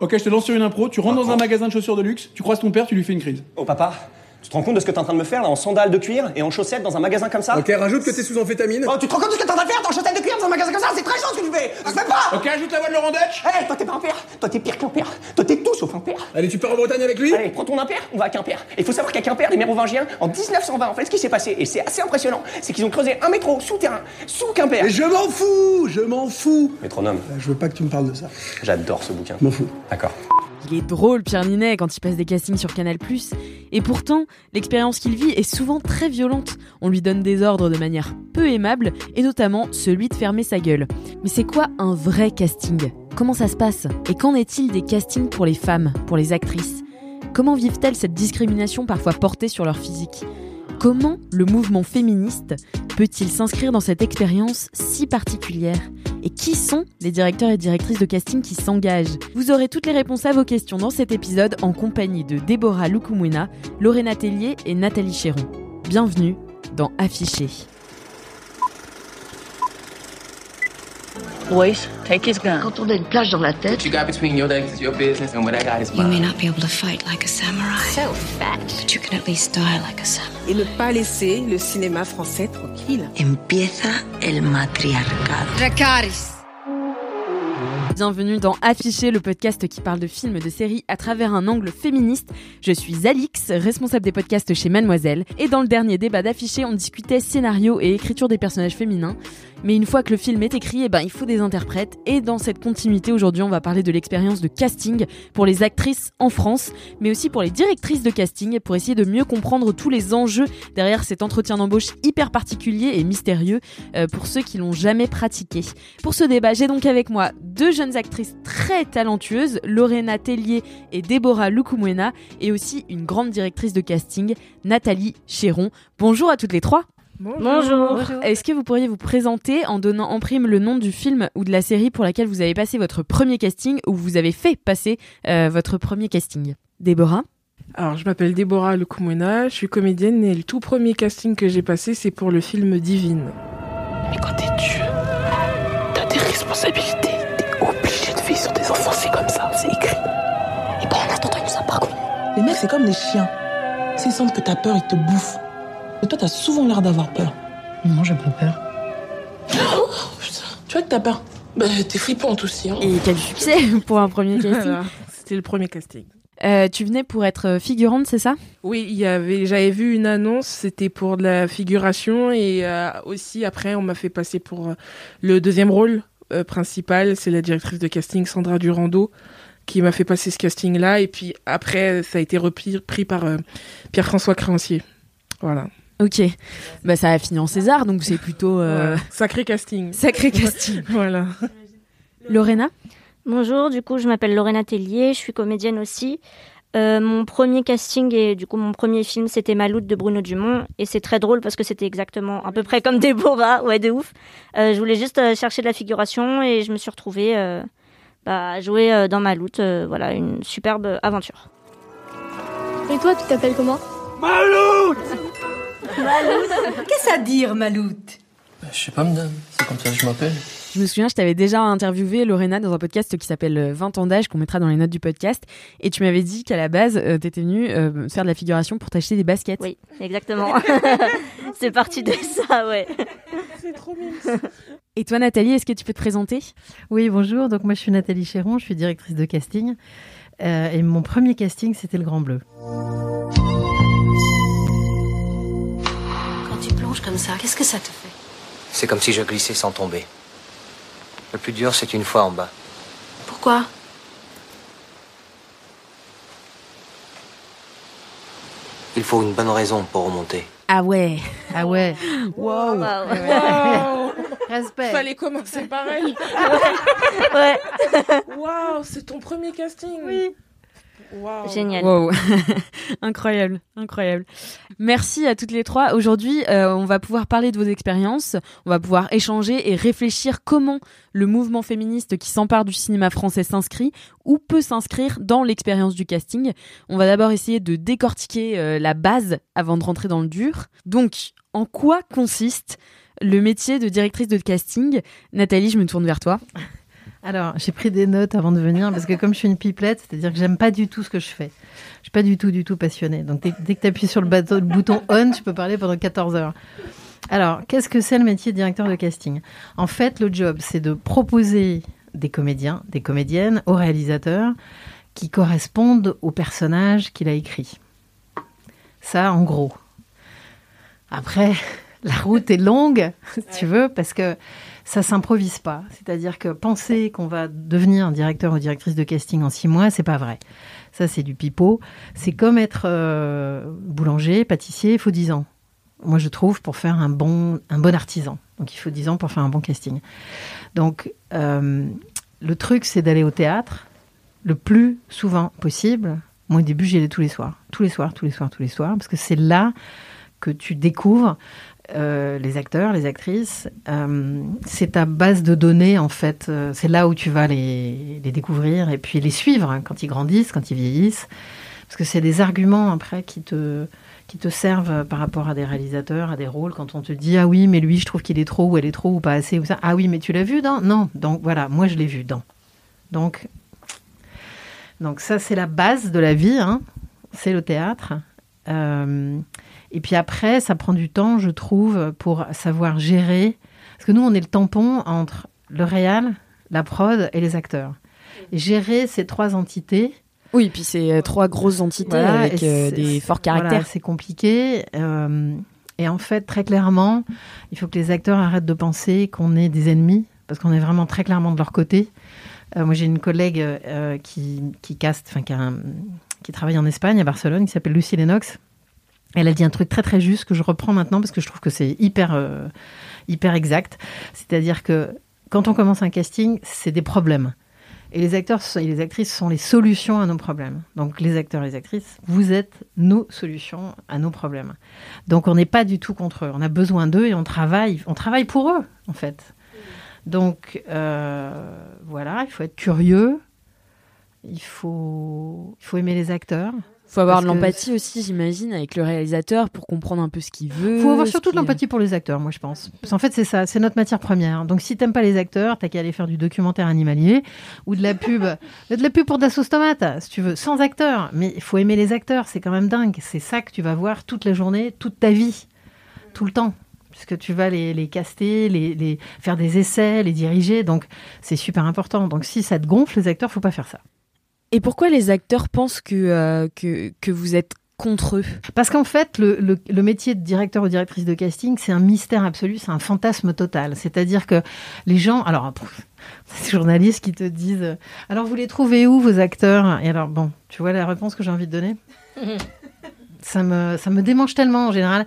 Ok, je te lance sur une impro. Tu rentres dans un magasin de chaussures de luxe, tu croises ton père, tu lui fais une crise. Oh papa, tu te rends compte de ce que t'es en train de me faire là en sandales de cuir et en chaussettes dans un magasin comme ça Ok, rajoute que t'es sous amphétamine. Oh, tu te rends compte de ce que t'es en train de faire en chaussettes de cuir dans un magasin comme ça? C'est très chaud ce que tu fais Ça se fait pas Ok, ajoute la voix de Laurent Dutch. Hé, toi t'es pas un père Toi t'es pire qu'un père Toi t'es tout sauf un père Allez, tu pars en Bretagne avec lui? Allez, prends ton impère, on va à Quimper. Et il faut savoir qu'à Quimper, les mérovingiens, en 1920, en fait, ce qui s'est passé, et c'est assez impressionnant, c'est qu'ils ont creusé un métro souterrain, sous Quimper. Mais je m'en fous Je m'en fous Métronome, Je veux pas que tu me parles de ça. j'adore ce bouquin. Je m'en fous. D'accord. Il est drôle, Pierre Ninet, quand il passe des castings sur Canal+. Et pourtant, l'expérience qu'il vit est souvent très violente. On lui donne des ordres de manière peu aimable, et notamment celui de fermer sa gueule. Mais c'est quoi un vrai casting? Comment ça se passe? Et qu'en est-il des castings pour les femmes, pour les actrices? Comment vivent-elles cette discrimination parfois portée sur leur physique? Comment le mouvement féministe peut-il s'inscrire dans cette expérience si particulière? Et qui sont les directeurs et directrices de casting qui s'engagent? Vous aurez toutes les réponses à vos questions dans cet épisode en compagnie de Déborah Lukumwena, Lorena Tellier et Nathalie Chéron. Bienvenue dans Affiché. Boys, take his gun. Quand on a une plage dans la tête, you got between your legs is your business, and what I got is You may mine. not be able to fight like a samurai, so fat. but you can at least die like a samurai. et ne pas laisser le cinéma français tranquille. Empieza el matriarcado. Dracarys. Bienvenue dans Affiché, le podcast qui parle de films, de séries à travers un angle féministe. Je suis Alix, responsable des podcasts chez Mademoiselle. Et dans le dernier débat d'Affiché, on discutait scénario et écriture des personnages féminins. Mais une fois que le film est écrit, eh ben, il faut des interprètes. Et dans cette continuité, aujourd'hui, on va parler de l'expérience de casting pour les actrices en France, mais aussi pour les directrices de casting, pour essayer de mieux comprendre tous les enjeux derrière cet entretien d'embauche hyper particulier et mystérieux euh, pour ceux qui l'ont jamais pratiqué. Pour ce débat, j'ai donc avec moi deux jeunes actrices très talentueuses, Lorena Tellier et Déborah Lukumwena, et aussi une grande directrice de casting, Nathalie Chéron. Bonjour à toutes les trois. Bonjour. Est-ce que vous pourriez vous présenter en donnant en prime le nom du film ou de la série pour laquelle vous avez passé votre premier casting ou vous avez fait passer euh, votre premier casting? Déborah? Alors, je m'appelle Déborah Lukumwena, je suis comédienne et le tout premier casting que j'ai passé, c'est pour le film Divine. Mais quand t'es Dieu, t'as des responsabilités. T'es obligé de vivre sur des enfants, c'est comme ça, c'est écrit. Et pendant attendant, il nous a parcouru. Les mecs, c'est comme des chiens. S'ils sentent que t'as peur, ils te bouffent. Et toi, t'as souvent l'air d'avoir peur. Non, j'ai pas peur. Oh. Tu vois que t'as peur Bah, t'es flippante aussi, hein. Et quel succès pour un premier casting Voilà, C'était le premier casting. Euh, Tu venais pour être figurante, c'est ça? Oui, il y avait, j'avais vu une annonce, c'était pour de la figuration et euh, aussi après on m'a fait passer pour euh, le deuxième rôle euh, principal, c'est la directrice de casting Sandra Durando qui m'a fait passer ce casting-là et puis après ça a été repris pris par euh, Pierre-François Créancier. Voilà. Ok. Bah ça a fini en César, donc c'est plutôt euh. Sacré casting. sacré casting. voilà. Lorena? Bonjour, du coup je m'appelle Lorena Tellier, je suis comédienne aussi. Euh, mon premier casting et du coup mon premier film c'était Maloute de Bruno Dumont et c'est très drôle parce que c'était exactement à peu près comme Déborah, ouais de ouf. Euh, je voulais juste euh, chercher de la figuration et je me suis retrouvée euh, bah, à jouer euh, dans Maloute, euh, voilà une superbe aventure. Et toi, tu t'appelles comment? Qu'est-ce à dire, Maloute? Je sais pas, madame, c'est comme ça que je m'appelle. Je me souviens, je t'avais déjà interviewé, Lorena, dans un podcast qui s'appelle euh, 20 ans d'âge, qu'on mettra dans les notes du podcast. Et tu m'avais dit qu'à la base, euh, t'étais venue euh, faire de la figuration pour t'acheter des baskets. Oui, exactement. c'est parti de ça, ouais. C'est trop mignon. Et toi, Nathalie, est-ce que tu peux te présenter? Oui, bonjour. Donc moi, je suis Nathalie Chéron, je suis directrice de casting. Euh, et mon premier casting, c'était le Grand Bleu. Comme ça, qu'est-ce que ça te fait C'est comme si je glissais sans tomber. Le plus dur, c'est une fois en bas. Pourquoi Il faut une bonne raison pour remonter. Ah ouais Ah ouais. Wow Wow. Respect. Fallait commencer pareil. ouais. Waouh, c'est ton premier casting. Oui. Wow. Génial. Wow. incroyable, incroyable. Merci à toutes les trois. Aujourd'hui, euh, on va pouvoir parler de vos expériences, on va pouvoir échanger et réfléchir comment le mouvement féministe qui s'empare du cinéma français s'inscrit ou peut s'inscrire dans l'expérience du casting. On va d'abord essayer de décortiquer euh, la base avant de rentrer dans le dur. Donc, en quoi consiste le métier de directrice de casting? Nathalie, je me tourne vers toi. Alors, j'ai pris des notes avant de venir parce que comme je suis une pipelette, c'est-à-dire que j'aime pas du tout ce que je fais. Je suis pas du tout, du tout passionnée. Donc, dès, que tu appuies sur le, bouton on, tu peux parler pendant 14 heures. Alors, qu'est-ce que c'est le métier de directeur de casting? En fait, le job, c'est de proposer des comédiens, des comédiennes au réalisateur qui correspondent au personnage qu'il a écrit. Ça, en gros. Après, la route est longue, si tu veux, parce que ça s'improvise pas. C'est-à-dire que penser qu'on va devenir directeur ou directrice de casting en six mois, c'est pas vrai. Ça, c'est du pipeau. C'est comme être euh, boulanger, pâtissier, il faut dix ans. Moi, je trouve, pour faire un bon, un bon artisan. Donc, il faut dix ans pour faire un bon casting. Donc, euh, le truc, c'est d'aller au théâtre le plus souvent possible. Moi, au début, j'y allais tous les soirs. Tous les soirs, tous les soirs, tous les soirs. Parce que c'est là que tu découvres euh, les acteurs, les actrices. Euh, c'est ta base de données, en fait. Euh, c'est là où tu vas les, découvrir et puis les suivre hein, quand ils grandissent, quand ils vieillissent. Parce que c'est des arguments après qui te, qui te servent par rapport à des réalisateurs, à des rôles. Quand on te dit Ah oui, mais lui, je trouve qu'il est trop, ou elle est trop, ou pas assez, ou ça. Ah oui, mais tu l'as vu dans Non. Donc voilà, moi, je l'ai vu dans. Donc, donc ça, c'est la base de la vie. Hein. C'est le théâtre. Et puis après, ça prend du temps, je trouve, pour savoir gérer. Parce que nous, on est le tampon entre le réal, la prod et les acteurs. Et gérer ces trois entités. Oui, puis c'est euh, trois grosses entités voilà, avec euh, des forts caractères. Voilà, c'est compliqué. Euh, et en fait, très clairement, il faut que les acteurs arrêtent de penser qu'on est des ennemis, parce qu'on est vraiment très clairement de leur côté. Euh, moi, j'ai une collègue qui, qui caste, enfin, qui, qui travaille en Espagne, à Barcelone, qui s'appelle Lucie Lennox elle a dit un truc très très juste que je reprends maintenant parce que je trouve que c'est hyper, euh, hyper exact. C'est-à-dire que quand on commence un casting, c'est des problèmes. Et les acteurs et les actrices sont les solutions à nos problèmes. Donc les acteurs et les actrices, vous êtes nos solutions à nos problèmes. Donc on n'est pas du tout contre eux. On a besoin d'eux et on travaille, on travaille pour eux en fait. Donc euh, voilà, il faut être curieux. Il faut, il faut aimer les acteurs faut avoir de l'empathie aussi, j'imagine, avec le réalisateur pour comprendre un peu ce qu'il veut. faut avoir surtout de l'empathie pour les acteurs, moi je pense. Parce qu'en fait, c'est ça, c'est notre matière première. Donc si t'aimes pas les acteurs, t'as qu'à aller faire du documentaire animalier ou de la pub, de la pub pour Dassault Tomate, si tu veux, sans acteurs. Mais il faut aimer les acteurs, c'est quand même dingue. C'est ça que tu vas voir toute la journée, toute ta vie, tout le temps puisque tu vas les, les caster, les, les, faire des essais, les diriger. Donc, c'est super important. Donc, si ça te gonfle, les acteurs, faut pas faire ça. Et pourquoi les acteurs pensent que, euh, que, que vous êtes contre eux? Parce qu'en fait, le, le, le, métier de directeur ou directrice de casting, c'est un mystère absolu, c'est un fantasme total. C'est-à-dire que les gens, alors, ces journalistes qui te disent, alors vous les trouvez où vos acteurs? Et alors, bon, tu vois la réponse que j'ai envie de donner? Ça, me, ça me démange tellement en général.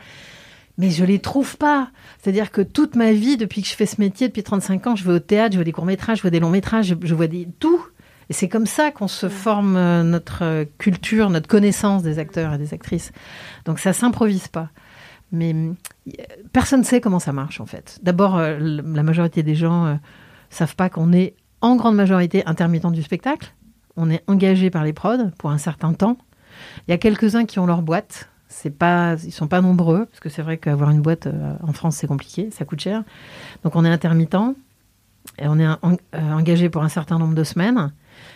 Mais je les trouve pas. C'est-à-dire que toute ma vie, depuis que je fais ce métier, depuis 35 ans, je vais au théâtre, je vois des courts-métrages, je vois des longs-métrages, je, je vois des, tout. Et c'est comme ça qu'on se forme notre culture, notre connaissance des acteurs et des actrices. Donc ça s'improvise pas. Mais personne ne sait comment ça marche en fait. D'abord, la majorité des gens euh, savent pas qu'on est en grande majorité intermittent du spectacle. On est engagé par les prods pour un certain temps. Il y a quelques-uns qui ont leur boîte. C'est pas, ils sont pas nombreux parce que c'est vrai qu'avoir une boîte euh, en France c'est compliqué, ça coûte cher. Donc on est intermittent et on est en, euh, engagé pour un certain nombre de semaines.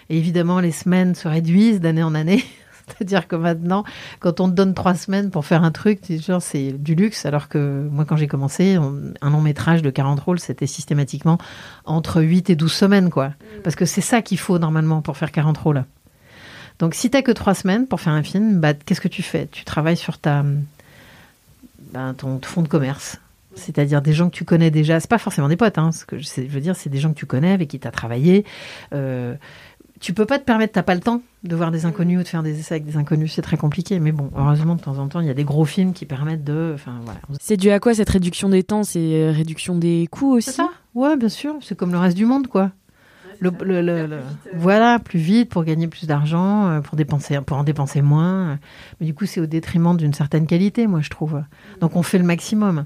Et évidemment, les semaines se réduisent d'année en année. C'est-à-dire que maintenant, quand on te donne trois semaines pour faire un truc, c'est du luxe. Alors que moi, quand j'ai commencé, un long métrage de 40 rôles, c'était systématiquement entre 8 et 12 semaines, quoi. Parce que c'est ça qu'il faut normalement pour faire 40 rôles. Donc, si t'as que trois semaines pour faire un film, bah, qu'est-ce que tu fais? Tu travailles sur ta, bah, ton fonds de commerce. C'est-à-dire des gens que tu connais déjà. C'est pas forcément des potes, hein. Ce que je, veux dire, c'est des gens que tu connais, avec qui tu as travaillé. Euh, tu peux pas te permettre, t'as pas le temps de voir des inconnus ou de faire des essais avec des inconnus, c'est très compliqué. Mais bon, heureusement, de temps en temps, il y a des gros films qui permettent de. Enfin, voilà. C'est dû à quoi cette réduction des temps? C'est euh, réduction des coûts aussi? C'est ça Ouais, bien sûr. C'est comme le reste du monde, quoi. Le, le- le- le- Voilà, plus vite pour gagner plus d'argent, euh, pour dépenser, pour en dépenser moins. Mais du coup, c'est au détriment d'une certaine qualité, moi, je trouve. Donc, on fait le maximum,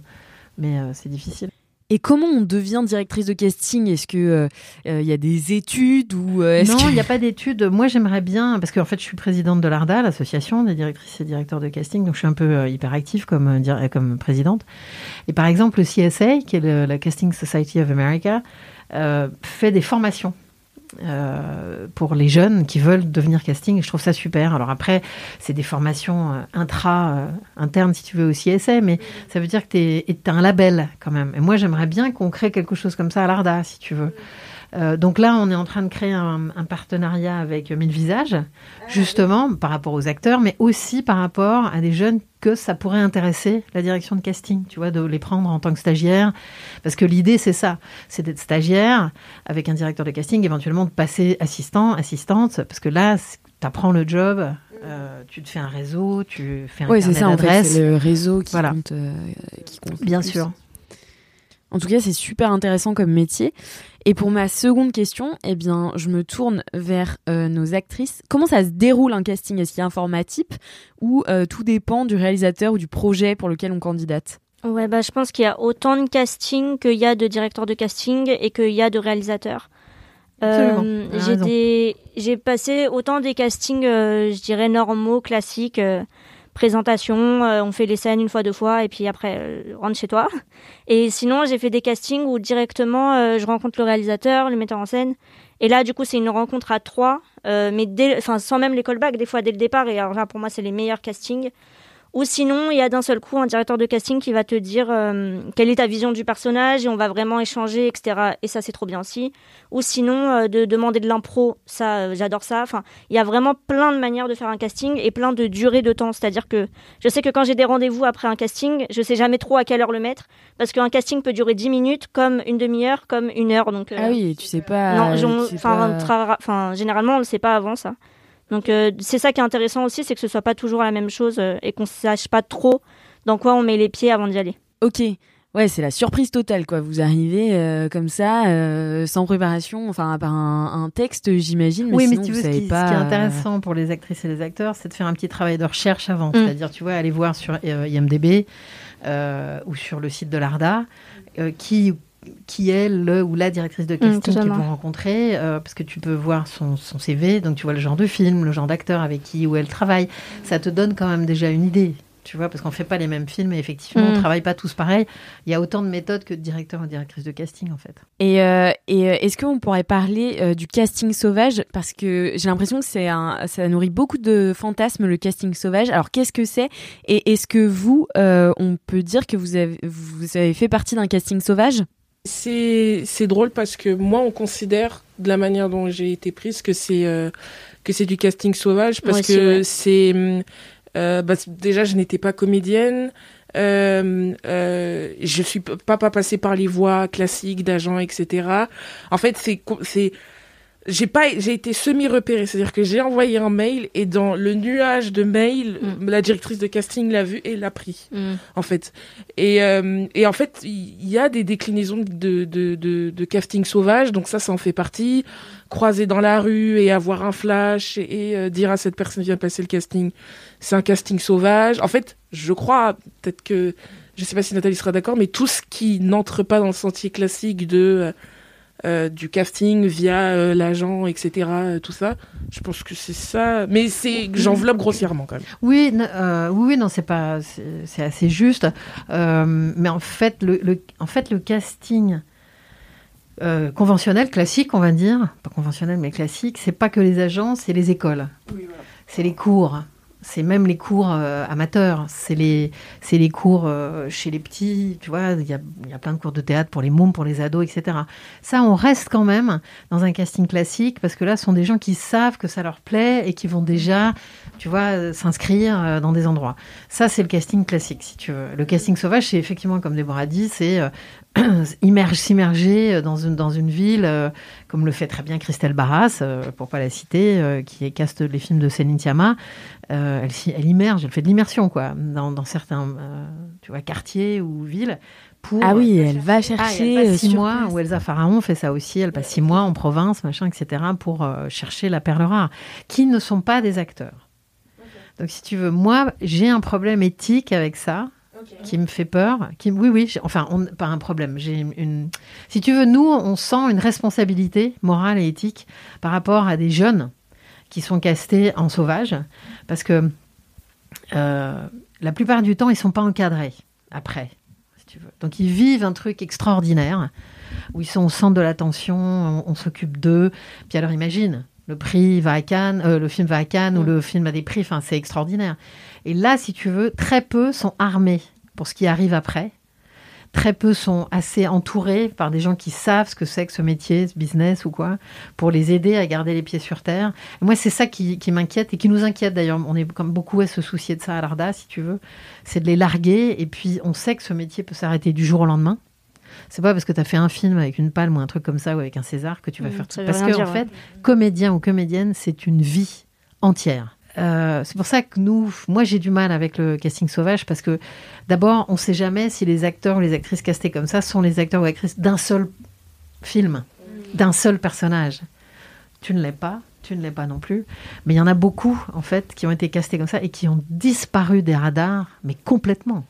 mais euh, c'est difficile. Et comment on devient directrice de casting? Est-ce que euh, euh, il y a des études ou euh, Non, il que- n'y a pas d'études. Moi, j'aimerais bien, parce qu'en fait, je suis présidente de l'ARDA, l'association des directrices et directeurs de casting, donc je suis un peu euh, hyperactive comme, euh, comme présidente. Et par exemple, le CSA, qui est le- la Casting Society of America, euh, fait des formations. Euh, pour les jeunes qui veulent devenir casting je trouve ça super. Alors après c'est des formations euh, intra euh, internes si tu veux au CSA mais ça veut dire que tu as un label quand même. Et moi j'aimerais bien qu'on crée quelque chose comme ça à l'ARDA si tu veux euh, donc là, on est en train de créer un, un partenariat avec Mille Visages, justement par rapport aux acteurs, mais aussi par rapport à des jeunes que ça pourrait intéresser la direction de casting, tu vois, de les prendre en tant que stagiaires. Parce que l'idée, c'est ça, c'est d'être stagiaire avec un directeur de casting, éventuellement de passer assistant, assistante, parce que là, tu apprends le job, euh, tu te fais un réseau, tu fais un Ouais, c'est ça en fait, c'est le réseau qui Voilà. compte. euh, qui compte Bien sûr. En tout cas, c'est super intéressant comme métier. Et pour ma seconde question, eh bien, je me tourne vers euh, nos actrices. Comment ça se déroule un casting? Est-ce qu'il y a un format type ou euh, tout dépend du réalisateur ou du projet pour lequel on candidate? Ouais, bah, je pense qu'il y a autant de casting qu'il y a de directeurs de casting et qu'il y a de réalisateurs. Absolument, Euh, j'ai des, passé autant des castings, euh, je dirais normaux, classiques, euh, présentation, euh, on fait les scènes une fois, deux fois, et puis après, euh, rentre chez toi. Et sinon, j'ai fait des castings où directement, euh, je rencontre le réalisateur, le metteur en scène. Et là, du coup, c'est une rencontre à trois, mais sans même les callbacks, des fois dès le départ. Et alors là, pour moi, c'est les meilleurs castings. Ou sinon, il y a d'un seul coup un directeur de casting qui va te dire euh, quelle est ta vision du personnage et on va vraiment échanger, etc. Et ça, c'est trop bien aussi. Ou sinon, euh, de demander de l'impro, ça, euh, j'adore ça. Enfin, il y a vraiment plein de manières de faire un casting et plein de durées de temps. C'est-à-dire que je sais que quand j'ai des rendez-vous après un casting, je sais jamais trop à quelle heure le mettre parce qu'un casting peut durer 10 minutes, comme une demi-heure, comme une heure. Donc, Ah oui, tu sais pas. non, enfin, pas- généralement, on ne le sait pas avant ça. Donc, euh, c'est ça qui est intéressant aussi, c'est que ce soit pas toujours la même chose euh, et qu'on sache pas trop dans quoi on met les pieds avant d'y aller. Ok. Ouais, c'est la surprise totale, quoi. Vous arrivez euh, comme ça, euh, sans préparation, enfin, à part un, un texte, j'imagine. Oui, mais sinon, tu vous veux, ce qui, ce pas. qui est intéressant pour les actrices et les acteurs, c'est de faire un petit travail de recherche avant. Mm. C'est-à-dire, tu vois, aller voir sur euh, IMDB euh, ou sur le site de l'ARDA euh, qui, qui est le ou la directrice de casting qu'ils totalement. vont rencontrer, euh, parce que tu peux voir son, son CV, donc tu vois le genre de film, le genre d'acteur avec qui ou elle travaille. Ça te donne quand même déjà une idée. Tu vois, parce qu'on fait pas les mêmes films et effectivement, on Mm. travaille pas tous pareil. Il y a autant de méthodes que de directeurs et directrices de casting, en fait. Et, euh, et euh, est-ce qu'on pourrait parler euh, du casting sauvage? Parce que j'ai l'impression que c'est un, ça nourrit beaucoup de fantasmes, le casting sauvage. Alors, qu'est-ce que c'est? Et est-ce que vous, on peut dire que vous avez, vous avez fait partie d'un casting sauvage? C'est c'est drôle parce que moi, on considère de la manière dont j'ai été prise que c'est euh, que c'est du casting sauvage parce que c'est euh, bah, déjà je n'étais pas comédienne. Euh, euh, je suis pas pas passée par les voies classiques d'agents, etc. En fait, c'est j'ai pas j'ai été semi repérée c'est à dire que j'ai envoyé un mail et dans le nuage de mails la directrice de casting l'a vu et l'a pris en fait. Et et, et en fait il y a des déclinaisons de de, de de casting sauvage. Donc ça ça en fait partie. Croiser dans la rue et avoir un flash et, et, euh, dire à cette personne qui vient passer le casting. C'est un casting sauvage. En fait je crois peut-être que je sais pas si Nathalie sera d'accord mais tout ce qui n'entre pas dans le sentier classique de euh, euh, du casting via euh, l'agent, etc. euh, tout ça. Je pense que c'est ça. Mais c'est j'enveloppe grossièrement quand même. Oui, euh, oui, non, c'est pas, c'est assez juste. Euh, mais en fait, le, le- en fait, le casting euh, conventionnel, classique, on va dire, pas conventionnel, mais classique, c'est pas que les agents, c'est les écoles, c'est les cours. C'est même les cours euh, amateurs, c'est les, les cours euh, chez les petits, tu vois, il y a, y a plein de cours de théâtre pour les mômes, pour les ados, etc. Ça, on reste quand même dans un casting classique, parce que là, ce sont des gens qui savent que ça leur plaît et qui vont déjà, tu vois, euh, s'inscrire dans des endroits. Ça, c'est le casting classique, si tu veux. Le casting sauvage, c'est effectivement, comme Déborah dit, c'est s'immerger dans une, dans une ville, euh, comme le fait très bien Christelle Barras, euh, pour pas la citer, euh, qui caste les films de Céline Sciamma. Euh, elle, elle immerge, elle fait de l'immersion, quoi, dans, dans certains euh, tu vois, quartiers ou villes. Pour, Ah oui, elle va Ah, chercher. elle euh, passe six mois, place. ou Elsa Pharaon fait ça aussi, elle passe six mois en province, machin, etc., pour euh, chercher la perle rare, qui ne sont pas des acteurs. Donc, si tu veux, moi, j'ai un problème éthique avec ça, qui me fait peur. Qui, oui, oui, enfin, pas un problème. Une, Si tu veux, nous, on sent une responsabilité morale et éthique par rapport à des jeunes qui sont castés en sauvage, parce que euh, la plupart du temps, ils sont pas encadrés après, si. Donc, ils vivent un truc extraordinaire où ils sont au centre de l'attention, on, on s'occupe d'eux. Puis alors, imagine, le prix va à Cannes, euh, le film va à Cannes ou le film a des prix, enfin, c'est extraordinaire. Et là, si tu veux, très peu sont armés pour ce qui arrive après. Très peu sont assez entourés par des gens qui savent ce que c'est que ce métier, ce business ou quoi, pour les aider à garder les pieds sur terre. Et moi, c'est ça qui, qui m'inquiète et qui nous inquiète d'ailleurs. On est comme beaucoup à se soucier de ça à l'ARDA, si tu veux. C'est de les larguer et puis on sait que ce métier peut s'arrêter du jour au lendemain. C'est pas parce que tu as fait un film avec une palme ou un truc comme ça ou avec un César que tu vas Mmh, faire ça tout. veut Parce que, dire, en ouais. fait, comédien ou comédienne, c'est une vie entière. Euh, c'est pour ça que nous, moi j'ai du mal avec le casting sauvage parce que d'abord on sait jamais si les acteurs ou les actrices castés comme ça sont les acteurs ou actrices d'un seul film, d'un seul personnage. Tu ne l'es pas, tu ne l'es pas non plus, mais il y en a beaucoup en fait qui ont été castés comme ça et qui ont disparu des radars, mais complètement,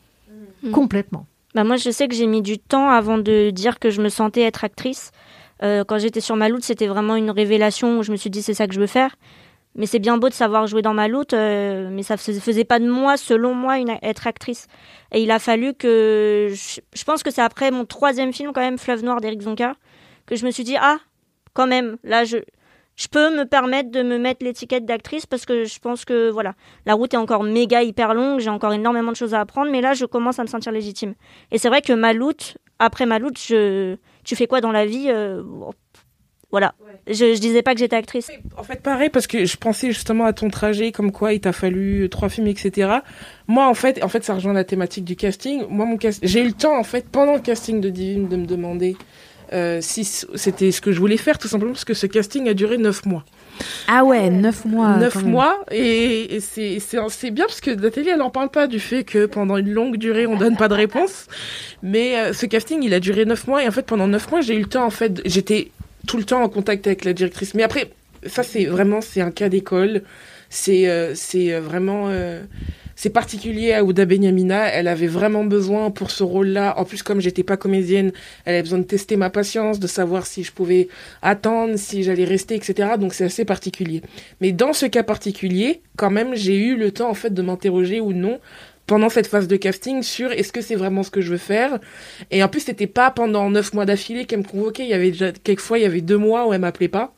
Mm. complètement. Bah moi, je sais que j'ai mis du temps avant de dire que je me sentais être actrice. Euh, quand j'étais sur Maloute, c'était vraiment une révélation où je me suis dit c'est ça que je veux faire. Mais c'est bien beau de savoir jouer dans Maloute, euh, mais ça ne faisait pas de moi, selon moi, être actrice. Et il a fallu que... Je, je pense que c'est après mon troisième film, quand même, Fleuve Noir d'Éric Zonka, que je me suis dit, ah, quand même, là, je, je peux me permettre de me mettre l'étiquette d'actrice parce que je pense que, voilà, la route est encore méga hyper longue, j'ai encore énormément de choses à apprendre, mais là, je commence à me sentir légitime. Et c'est vrai que Maloute, après Maloute, je, tu fais quoi dans la vie euh, bon, Voilà. Je, je disais pas que j'étais actrice. En fait, pareil, parce que je pensais justement à ton trajet, comme quoi il t'a fallu trois films, etc. Moi, en fait, en fait, ça rejoint la thématique du casting. Moi, mon cast... j'ai eu le temps, en fait, pendant le casting de Divine, de me demander euh, si c'était ce que je voulais faire, tout simplement parce que ce casting a duré neuf mois. Ah ouais, neuf mois. Neuf quand même. mois, et, et c'est bien parce que Nathalie, elle en parle pas du fait que pendant une longue durée, on donne pas de réponse. Mais euh, ce casting, il a duré neuf mois, et en fait, pendant neuf mois, j'ai eu le temps, en fait, j'étais tout le temps en contact avec la directrice. Mais après, ça, c'est vraiment, c'est un cas d'école. C'est euh, c'est euh, vraiment. C'est particulier à Ouda Benyamina. Elle avait vraiment besoin pour ce rôle-là. En plus, comme j'étais pas comédienne, elle avait besoin de tester ma patience, de savoir si je pouvais attendre, si j'allais rester, etc. Donc c'est assez particulier. Mais dans ce cas particulier, quand même, j'ai eu le temps en fait de m'interroger ou non pendant cette phase de casting sur est-ce que c'est vraiment ce que je veux faire. Et en plus, c'était pas pendant neuf mois d'affilée qu'elle me convoquait. Il y avait déjà quelquefois, il y avait deux mois où elle m'appelait pas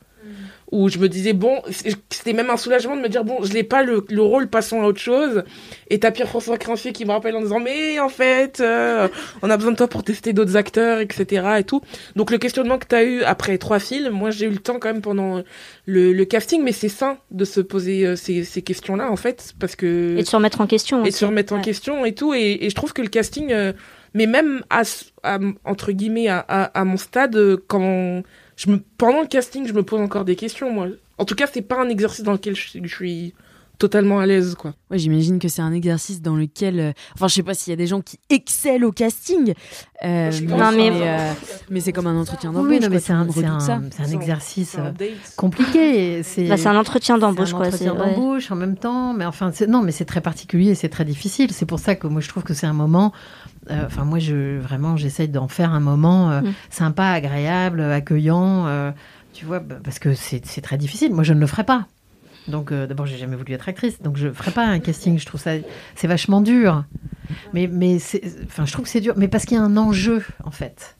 où je me disais bon c'était même un soulagement de me dire bon je n'ai pas le, le rôle passons à autre chose. Et t'as Pierre François Cranfier qui me rappelle en disant mais en fait euh, on a besoin de toi pour tester d'autres acteurs etc et tout. Donc le questionnement que t'as eu après trois films moi j'ai eu le temps quand même pendant le, le casting mais c'est sain de se poser euh, ces, ces questions là en fait parce que Et de se remettre en question. et de se remettre en question et tout. Et, et je trouve que le casting euh, mais même à, à- entre guillemets à, à, à mon stade euh, quand je me pendant le casting je me pose encore des questions moi en tout cas c'est pas un exercice dans lequel je, suis- je suis totalement à l'aise quoi Ouais, j'imagine que c'est un exercice dans lequel, euh, enfin, je sais pas s'il y a des gens qui excellent au casting, euh, mais, euh, mais c'est comme un entretien d'embauche. Oui, non, mais c'est un, un- un exercice un euh, compliqué. C'est Bah, c'est un entretien c'est d'embauche, un quoi. entretien c'est- ouais. d'embauche en même temps, mais enfin, c'est- non, mais c'est très particulier, c'est très difficile. C'est pour ça que moi je trouve que c'est un moment. Euh, Enfin, moi, je vraiment, j'essaye d'en faire un moment euh, Mm. sympa, agréable, accueillant. euh, tu vois, bah, parce que c'est très difficile. Moi, je ne le ferai pas. Donc, euh, d'abord, j'ai jamais voulu être actrice, donc je ferai pas un casting. Je trouve ça, c'est vachement dur. Mais, mais enfin, je trouve que c'est dur, mais parce qu'il y a un enjeu en fait.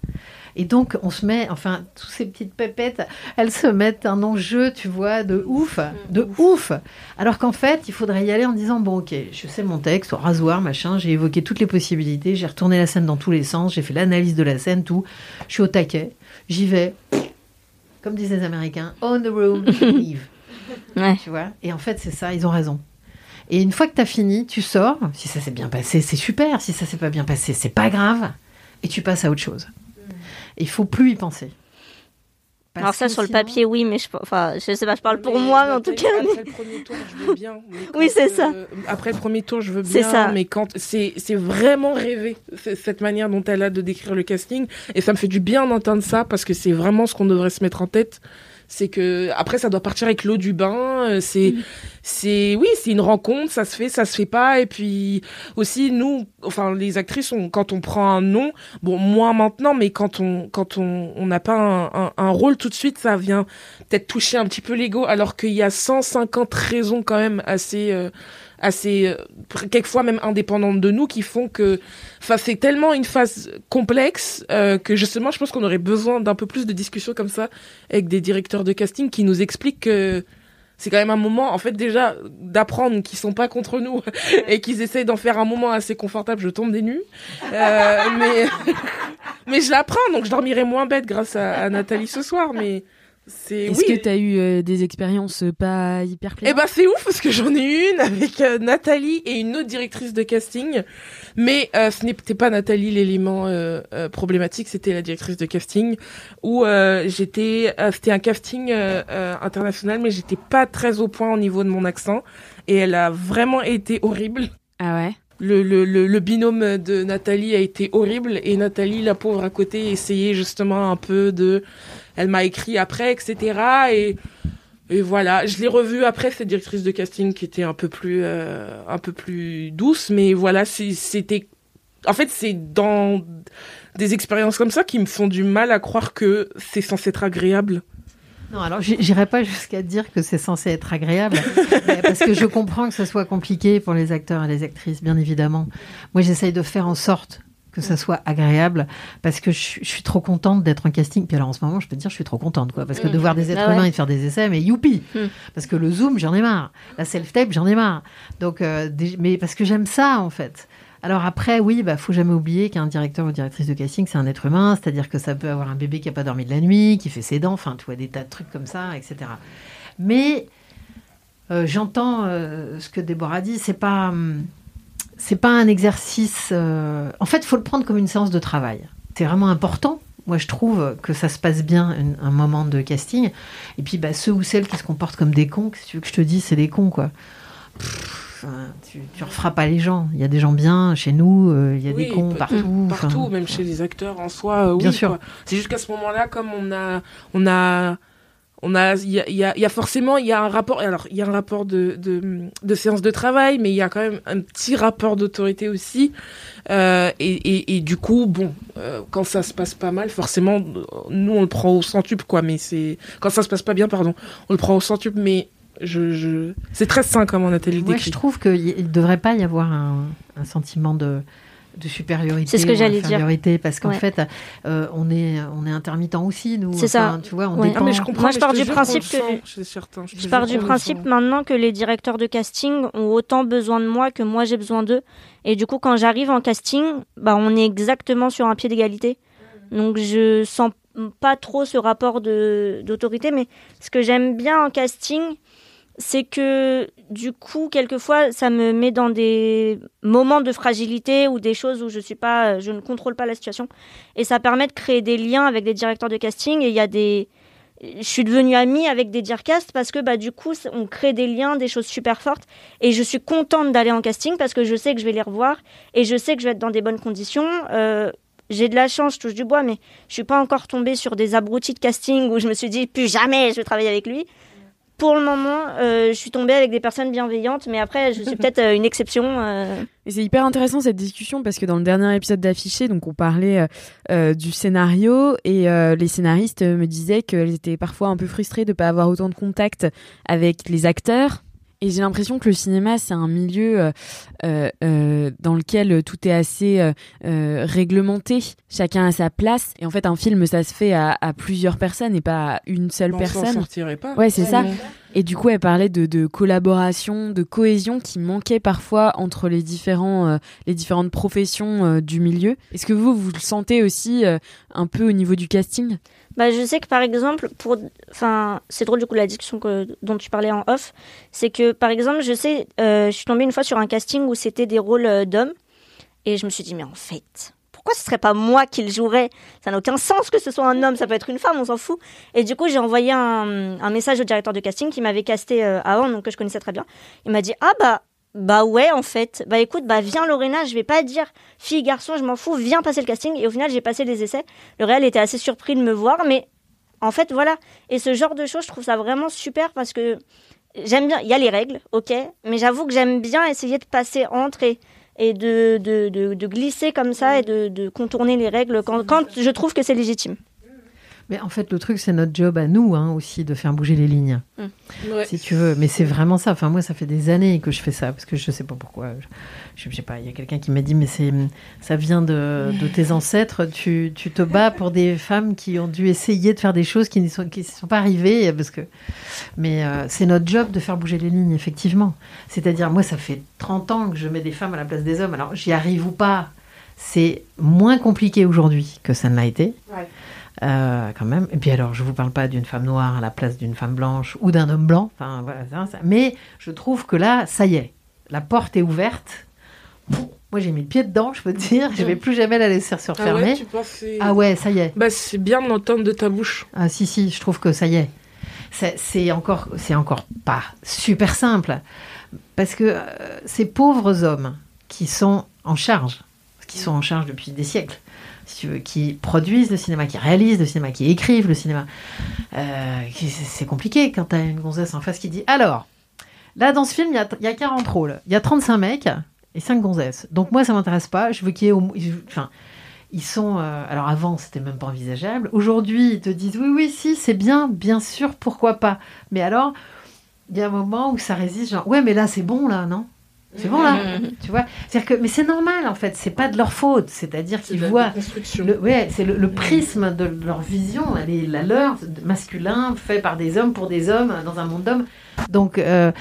Et donc, on se met, enfin, toutes ces petites pépettes, elles se mettent un enjeu, tu vois, de ouf, de ouf. Alors qu'en fait, il faudrait y aller en disant, bon, ok, je sais mon texte, au rasoir, machin, j'ai évoqué toutes les possibilités, j'ai retourné la scène dans tous les sens, j'ai fait l'analyse de la scène, tout. Je suis au taquet, j'y vais, comme disent les Américains, on the road, leave. Ouais. Tu vois Et en fait, c'est ça, ils ont raison. Et une fois que tu as fini, tu sors. Si ça s'est bien passé, c'est super. Si ça s'est pas bien passé, c'est pas grave. Et tu passes à autre chose. Il faut plus y penser. Parce Alors ça, sur le papier, oui, mais je, enfin, je sais pas, je parle pour moi, mais en tout cas. Après le premier tour, je veux bien. Oui, c'est ça. euh, après le premier tour, je veux C'est bien. ça. Mais quand c'est c'est vraiment rêvé cette manière dont elle a de décrire le casting, et ça me fait du bien d'entendre ça parce que c'est vraiment ce qu'on devrait se mettre en tête. C'est que après ça doit partir avec l'eau du bain. euh, C'est c'est oui, c'est une rencontre, ça se fait, ça se fait pas. Et puis aussi nous, enfin les actrices, on, quand on prend un nom, bon moins maintenant, mais quand on quand on on n'a pas un, un, un rôle tout de suite, ça vient peut-être toucher un petit peu l'ego, alors qu'il y a 150 raisons quand même assez euh, assez euh, quelquefois même indépendantes de nous qui font que enfin c'est tellement une phase complexe euh, que justement je pense qu'on aurait besoin d'un peu plus de discussions comme ça avec des directeurs de casting qui nous expliquent que c'est quand même un moment, en fait, déjà, d'apprendre qu'ils sont pas contre nous et qu'ils essayent d'en faire un moment assez confortable. Je tombe des nues. Euh, mais, mais je l'apprends, donc je dormirai moins bête grâce à, à Nathalie ce soir. Mais c'est. Est-ce oui. que tu as eu euh, des expériences euh, pas hyper Eh plaisantes ben c'est ouf parce que j'en ai eu une avec euh, Nathalie et une autre directrice de casting, mais euh, ce n'était pas Nathalie l'élément problématique, c'était la directrice de casting où euh, j'étais, euh, c'était un casting euh, euh, international, mais j'étais pas très au point au niveau de mon accent et elle a vraiment été horrible. Ah ouais? Le, le, le, binôme de Nathalie a été horrible et Nathalie, la pauvre à côté, essayait justement un peu de... Elle m'a écrit après, etc. Et, et voilà, je l'ai revue après, cette directrice de casting qui était un peu plus, euh, un peu plus douce. Mais voilà, c'était... En fait, c'est dans des expériences comme ça qui me font du mal à croire que c'est censé être agréable. Non, alors j'irai pas jusqu'à dire que c'est censé être agréable, parce que je comprends que ce soit compliqué pour les acteurs et les actrices, bien évidemment. Moi, j'essaye de faire en sorte que ça soit agréable, parce que je, suis- je suis trop contente d'être en casting. Puis alors en ce moment, je peux te dire, je suis trop contente, quoi, parce que de voir des êtres Ah ouais. humains et de faire des essais, mais youpi Mm. Parce que le zoom, j'en ai marre. La self-tape, j'en ai marre. Donc, euh, des- mais parce que j'aime ça, en fait. Alors après, oui, bah, faut jamais oublier qu'un directeur ou directrice de casting, c'est un être humain, c'est-à-dire que ça peut avoir un bébé qui a pas dormi de la nuit, qui fait ses dents, enfin, tu vois, des tas de trucs comme ça, etc. Mais euh, j'entends euh, ce que Déborah dit, c'est pas, hum, pas un exercice. euh, En fait, il faut le prendre comme une séance de travail. C'est vraiment important. Moi, je trouve que ça se passe bien un moment de casting. Et puis, bah, ceux ou celles qui se comportent comme des cons, si tu veux que je te dise, c'est des cons, quoi. Tu, tu referas pas les gens. Il y a des gens bien chez nous, euh, il y a Oui, des cons partout. Partout, même chez les acteurs en soi. euh, oui, Bien sûr. C'est juste qu'à ce moment-là, comme on a, on a, on a, il y a, il y a- il y a forcément, il y a un rapport. Alors, il y a un rapport de, de, de séance de travail, mais il y a quand même un petit rapport d'autorité aussi. Euh, et, et, et du coup, bon, euh, quand ça se passe pas mal, forcément, nous on le prend au centuple, quoi. Mais c'est quand ça se passe pas bien, pardon, on le prend au centuple, mais je, je... c'est très sain comme Nathalie le Moi, décrit. je trouve qu'il ne devrait pas y avoir un, un sentiment de, de supériorité C'est ce que j'allais dire. parce qu'en Ouais. fait, euh, on est on est intermittent aussi, nous. C'est ça. Tu vois, on Ouais. dépend. Ah, mais je comprends, Moi, je pars du principe que- Je jure pars du principe maintenant que les directeurs de casting ont autant besoin de moi que moi j'ai besoin d'eux. Et du coup, quand j'arrive en casting, bah, on est exactement sur un pied d'égalité. Donc je sens pas trop ce rapport de d'autorité, mais ce que j'aime bien en casting, c'est que du coup, quelquefois, ça me met dans des moments de fragilité ou des choses où je suis pas, je ne contrôle pas la situation, et ça permet de créer des liens avec des directeurs de casting. Et il y a des, je suis devenue amie avec des direcastes parce que bah du coup, on crée des liens, des choses super fortes, et je suis contente d'aller en casting parce que je sais que je vais les revoir et je sais que je vais être dans des bonnes conditions. Euh, j'ai de la chance, je touche du bois, mais je suis pas encore tombée sur des abrutis de casting où je me suis dit plus jamais je vais travailler avec lui. Pour le moment, euh, je suis tombée avec des personnes bienveillantes, mais après, je suis peut-être euh, une exception. euh. Et c'est hyper intéressant cette discussion parce que dans le dernier épisode d'affiché, donc on parlait euh, du scénario et les scénaristes me disaient qu'elles étaient parfois un peu frustrées de pas avoir autant de contact avec les acteurs. Et j'ai l'impression que le cinéma, c'est un milieu euh, euh, euh, dans lequel tout est assez euh, euh, réglementé. Chacun a sa place. Et en fait, un film, ça se fait à, à plusieurs personnes et pas à une seule On s'en personne. sortirait pas. Ouais, c'est ça. Et du coup, elle parlait de, de collaboration, de cohésion qui manquait parfois entre les différents, euh, les différentes professions euh, du milieu. Est-ce que vous, vous le sentez aussi euh, un peu au niveau du casting? Bah, je sais que par exemple, pour, enfin, c'est drôle du coup la discussion que, dont tu parlais en off, c'est que par exemple, je sais, je suis tombée une fois sur un casting où c'était des rôles d'hommes, et je me suis dit mais en fait, pourquoi ce serait pas moi qui le jouerais? Ça n'a aucun sens que ce soit un homme, ça peut être une femme, on s'en fout. Et du coup, j'ai envoyé un, message au directeur de casting qui m'avait casté euh, avant, donc que je connaissais très bien. Il m'a dit ah bah bah ouais en fait. Bah écoute bah viens Lorena je vais pas dire. Fille garçon je m'en fous viens passer le casting. Et au final j'ai passé les essais. Le réel était assez surpris de me voir mais en fait voilà. Et ce genre de choses je trouve ça vraiment super parce que j'aime bien il y a les règles ok mais j'avoue que j'aime bien essayer de passer entre et et de, de, de, de glisser comme ça et de, de contourner les règles quand, quand je trouve que c'est légitime Mais en fait, le truc, c'est notre job à nous hein, aussi de faire bouger les lignes. Ouais. Si tu veux. Mais c'est vraiment ça. Enfin, moi, ça fait des années que je fais ça parce que je sais pas pourquoi. Je, je sais pas. Il y a quelqu'un qui m'a dit, mais c'est, ça vient de, de tes ancêtres. Tu, tu te bats pour des femmes qui ont dû essayer de faire des choses qui ne sont, qui sont pas arrivées parce que. Mais euh, c'est notre job de faire bouger les lignes, effectivement. C'est-à-dire, moi, ça fait 30 ans que je mets des femmes à la place des hommes. Alors, j'y arrive ou pas. C'est moins compliqué aujourd'hui que ça ne l'a été. Ouais. Euh, quand même. Et puis alors, je vous parle pas d'une femme noire à la place d'une femme blanche ou d'un homme blanc. Enfin, voilà, ça, ça. Mais je trouve que là, ça y est, la porte est ouverte. Moi, j'ai mis le pied dedans, je peux te dire. Je vais plus jamais la laisser se Ah refermer. ouais, tu penses que c'est- Ah ouais, ça y est. Bah, c'est bien de l'entendre de ta bouche. Ah si, si, je trouve que ça y est. C'est- encore, c'est encore pas super simple. Parce que euh, ces pauvres hommes qui sont en charge, qui sont en charge depuis des siècles, si qui produisent le cinéma, qui réalisent le cinéma, qui écrivent le cinéma, euh, c'est compliqué quand tu as une gonzesse en face qui dit Alors, là dans ce film, il y y a 40 rôles, il y a 35 mecs et 5 gonzesses. Donc moi, ça m'intéresse pas, je veux qu'il y ait au Enfin. Ils sont. euh, alors avant, c'était même pas envisageable. Aujourd'hui, ils te disent oui, oui, si, c'est bien, bien sûr, pourquoi pas. Mais alors, il y a un moment où ça résiste, genre ouais, mais là, c'est bon, là, non? C'est bon, là Tu vois C'est-à-dire que. Mais c'est normal, en fait, c'est pas de leur faute. C'est-à-dire qu'ils voient. Le, ouais, c'est le, le prisme de leur vision, elle est la leur, masculin, fait par des hommes pour des hommes, dans un monde d'hommes. Donc, euh,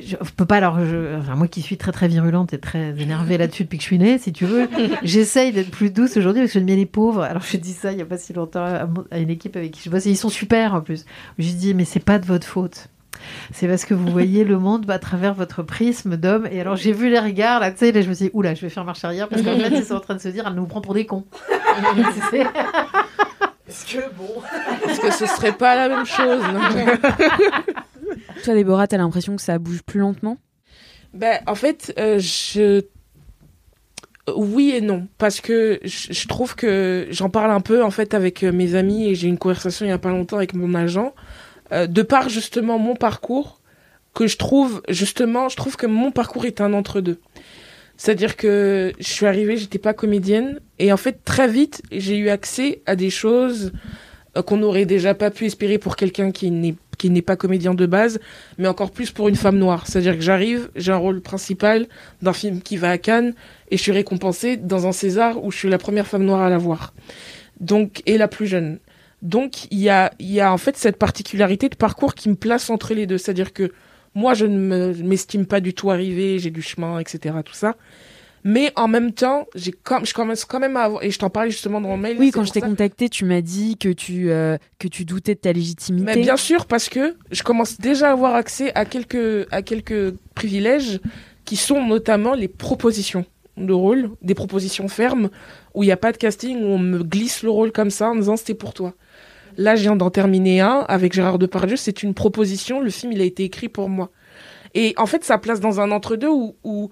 je je peux pas alors, je- enfin, moi qui suis très très virulente et très énervée là-dessus depuis que je suis née, si tu veux, j'essaye d'être plus douce aujourd'hui parce que j'aime bien les pauvres. Alors, je dis ça il y a pas si longtemps à, une équipe avec qui je bosse et ils sont super en plus. Je dis, mais c'est pas de votre faute. C'est parce que vous voyez le monde à travers votre prisme d'homme. Et alors, j'ai vu les regards, là, tu sais, là, je me suis dit, oula, je vais faire marche arrière parce qu'en fait, ils sont en train de se dire, elle nous prend pour des cons. C'est- Est-ce que bon Est-ce que ce serait pas la même chose non? Toi, Déborah, t'as l'impression que ça bouge plus lentement? Ben, en fait, euh, je. Oui et non, parce que je, trouve que j'en parle un peu en fait avec euh, mes amis et j'ai eu une conversation il y a pas longtemps avec mon agent, euh, de par justement mon parcours, que je trouve justement, je trouve que mon parcours est un entre-deux. C'est-à-dire que je suis arrivée, j'étais pas comédienne et en fait très vite j'ai eu accès à des choses euh, qu'on n'aurait déjà pas pu espérer pour quelqu'un qui n'est qui n'est pas comédien de base, mais encore plus pour une femme noire. C'est-à-dire que j'arrive, j'ai un rôle principal d'un film qui va à Cannes et je suis récompensée dans un César où je suis la première femme noire à l'avoir. Donc et la plus jeune. Donc il y a il y a en fait cette particularité de parcours qui me place entre les deux, c'est-à-dire que moi je ne m'estime pas du tout arrivée, j'ai du chemin, etc. tout ça. Mais en même temps, j'ai comme je commence quand même à avoir et je t'en parlais justement dans mon mail. Oui, quand je t'ai contacté, tu m'as dit que tu, euh, que tu doutais de ta légitimité. mais bien sûr, parce que je commence déjà à avoir accès à quelques, à quelques privilèges qui sont notamment les propositions de rôle, des propositions fermes, où il n'y a pas de casting, où on me glisse le rôle comme ça en disant c'était pour toi. Là, je viens d'en terminer un avec Gérard Depardieu, c'est une proposition, le film il a été écrit pour moi. Et en fait, ça place dans un entre-deux où, où,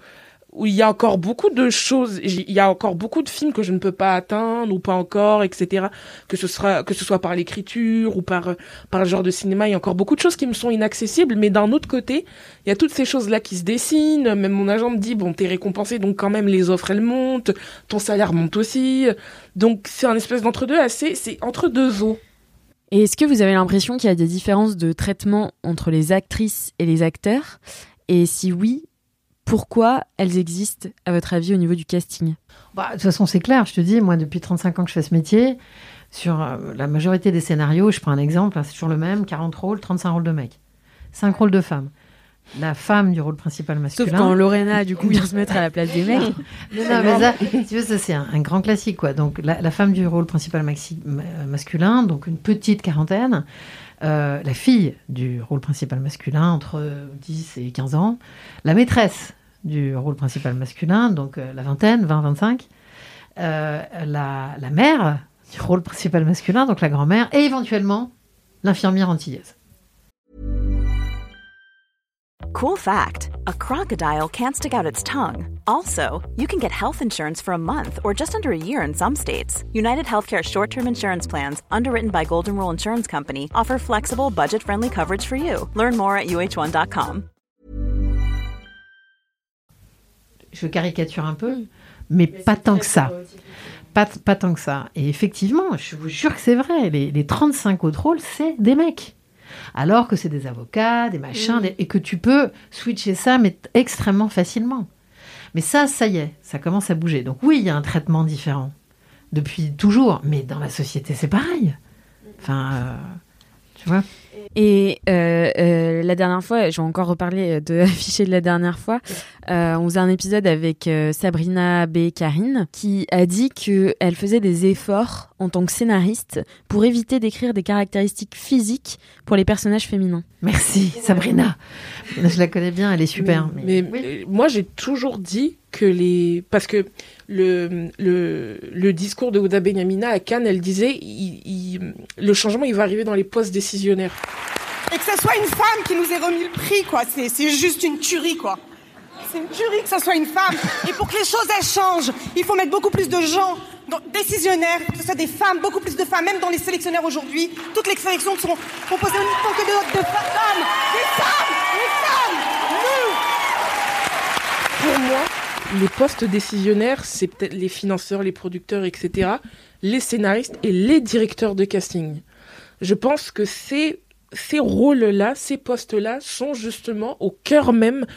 où il y a encore beaucoup de choses, il y a encore beaucoup de films que je ne peux pas atteindre ou pas encore, etc. Que ce sera, que ce soit par l'écriture ou par, par le genre de cinéma, il y a encore beaucoup de choses qui me sont inaccessibles, mais d'un autre côté, il y a toutes ces choses-là qui se dessinent, même mon agent me dit, bon, t'es récompensé, donc quand même les offres, elles montent, ton salaire monte aussi, donc c'est un espèce d'entre-deux assez, c'est entre deux eaux. Et est-ce que vous avez l'impression qu'il y a des différences de traitement entre les actrices et les acteurs? Et si oui, pourquoi elles existent, à votre avis, au niveau du casting? Bah, de toute façon, c'est clair. Je te dis, moi, depuis 35 ans que je fais ce métier, sur euh, la majorité des scénarios, je prends un exemple, hein, c'est toujours le même 40 rôles, 35 rôles de mecs, 5 rôles de femmes. La femme du rôle principal masculin. Sauf quand Lorena, du coup, vient se mettre à la place des mecs. Non, non, mais ça, tu veux, ça c'est un, un grand classique, quoi. Donc, la, la femme du rôle principal maxi- ma- masculin, donc une petite quarantaine. Euh, la fille du rôle principal masculin, entre 10 et 15 ans. La maîtresse du rôle principal masculin, donc euh, la vingtaine, 20-25. euh, la, la mère du rôle principal masculin, donc la grand-mère, et éventuellement l'infirmière antillaise. Cool fact a crocodile can't stick out its tongue. Also, you can get health insurance for a month or just under a year in some states. United Healthcare short term insurance plans, underwritten by Golden Rule Insurance Company, offer flexible, budget friendly coverage for you. Learn more at uh1.com. Je caricature un peu, mais, pas tant que ça. Pas, pas tant que ça. Et effectivement, je vous jure que c'est vrai, les, les 35 autres rôles, c'est des mecs. Alors que c'est des avocats, des machins, Mm. des- et que tu peux switcher ça, mais extrêmement facilement. Mais ça, ça y est, ça commence à bouger. Donc oui, il y a un traitement différent depuis toujours, mais dans la société, c'est pareil. Enfin, euh, tu vois. Et euh, euh, la dernière fois, je vais encore reparler de l'affiché de la dernière fois, euh, on faisait un épisode avec euh, Sabrina B. Karine qui a dit qu'elle faisait des efforts en tant que scénariste pour éviter d'écrire des caractéristiques physiques pour les personnages féminins. Merci, Sabrina. Je la connais bien, elle est super. Mais, euh, moi, j'ai toujours dit que les. Parce que le, le, le discours de Ouda Benyamina à Cannes, elle disait il- il- le changement, il va arriver dans les postes décisionnaires. Et que ce soit une femme qui nous ait remis le prix, quoi. C'est, c'est juste une tuerie, quoi. C'est une tuerie que ce soit une femme. Et pour que les choses, changent, il faut mettre beaucoup plus de gens décisionnaires, que ce soit des femmes, beaucoup plus de femmes, même dans les sélectionnaires aujourd'hui. Toutes les sélections seront composées uniquement que de, de femmes. Des femmes Des femmes Nous Pour moi, les postes décisionnaires, c'est peut-être les financeurs, les producteurs, etc., les scénaristes et les directeurs de casting. Je pense que ces, ces rôles-là, ces postes-là sont justement au cœur même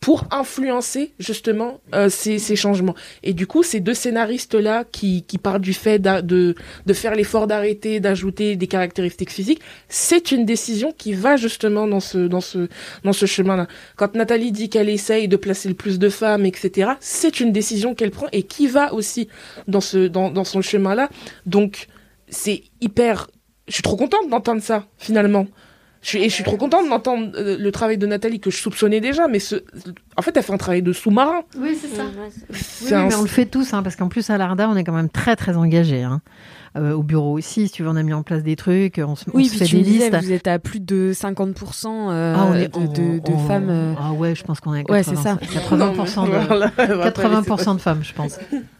pour influencer justement euh, ces, ces changements. Et du coup, ces deux scénaristes-là qui, qui parlent du fait de, de faire l'effort d'arrêter, d'ajouter des caractéristiques physiques, c'est une décision qui va justement dans ce, dans ce, dans ce chemin-là. Quand Nathalie dit qu'elle essaye de placer le plus de femmes, etc., c'est une décision qu'elle prend et qui va aussi dans, ce, dans, dans son chemin-là. Donc, c'est hyper... Je suis trop contente d'entendre ça, finalement. Je suis, et je suis trop contente d'entendre euh, le travail de Nathalie que je soupçonnais déjà, mais ce, en fait, elle fait un travail de sous-marin. Oui, c'est ça. Oui, C'est un- mais on le fait tous, hein, parce qu'en plus à l'ARDA, on est quand même très très engagés. hein. Euh, au bureau aussi, si tu veux, on a mis en place des trucs, on se, on Oui, se puis fait tu des disais, listes. vous êtes à plus de 50% euh, Ah, on est- de, de- de on- femmes. euh, Ah ouais, je pense qu'on est à Ouais, c'est 80, ça. 80%, de, Voilà, 80% de femmes, je pense.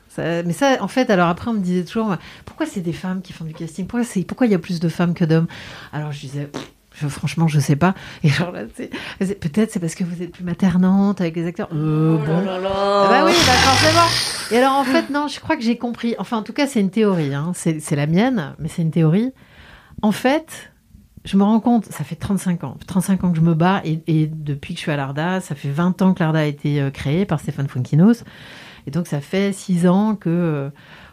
Ça- mais ça, en fait, alors après, on me disait toujours, pourquoi c'est des femmes qui font du casting? Pourquoi c'est- pourquoi il y a plus de femmes que d'hommes? Alors je disais, pff, je- franchement, je sais pas. Et genre là, peut-être c'est parce que vous êtes plus maternante avec les acteurs. Euh, bon. Ah bah oui, bah forcément. Et alors en fait, non, je crois que j'ai compris. Enfin, en tout cas, c'est une théorie. hein. C'est c'est la mienne, mais c'est une théorie. En fait, je me rends compte, ça fait 35 ans, 35 ans que je me bats, et, et depuis que je suis à l'ARDA, ça fait 20 ans que l'ARDA a été euh, créé par Stéphane Funkinos, et donc ça fait 6 ans que euh,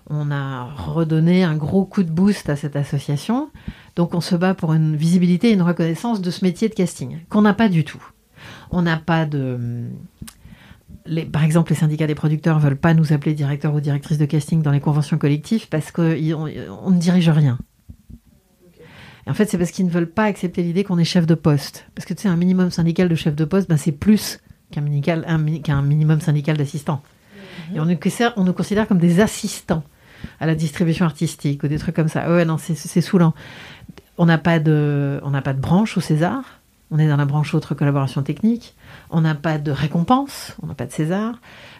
on a redonné un gros coup de boost à cette association. Donc on se bat pour une visibilité et une reconnaissance de ce métier de casting, qu'on n'a pas du tout. On n'a pas de... Les, par exemple, les syndicats des producteurs veulent pas nous appeler directeur ou directrice de casting dans les conventions collectives parce qu'on on ne dirige rien. Et en fait, c'est parce qu'ils ne veulent pas accepter l'idée qu'on est chef de poste. Parce que tu sais, un minimum syndical de chef de poste, ben, c'est plus qu'un minimum syndical d'assistant. Et on nous, on nous considère comme des assistants à la distribution artistique ou des trucs comme ça. Ouais, non, c'est- saoulant. On n'a pas de, on pas de branche au César. On est dans la branche autre collaboration technique. On n'a pas de récompense. On n'a pas de César.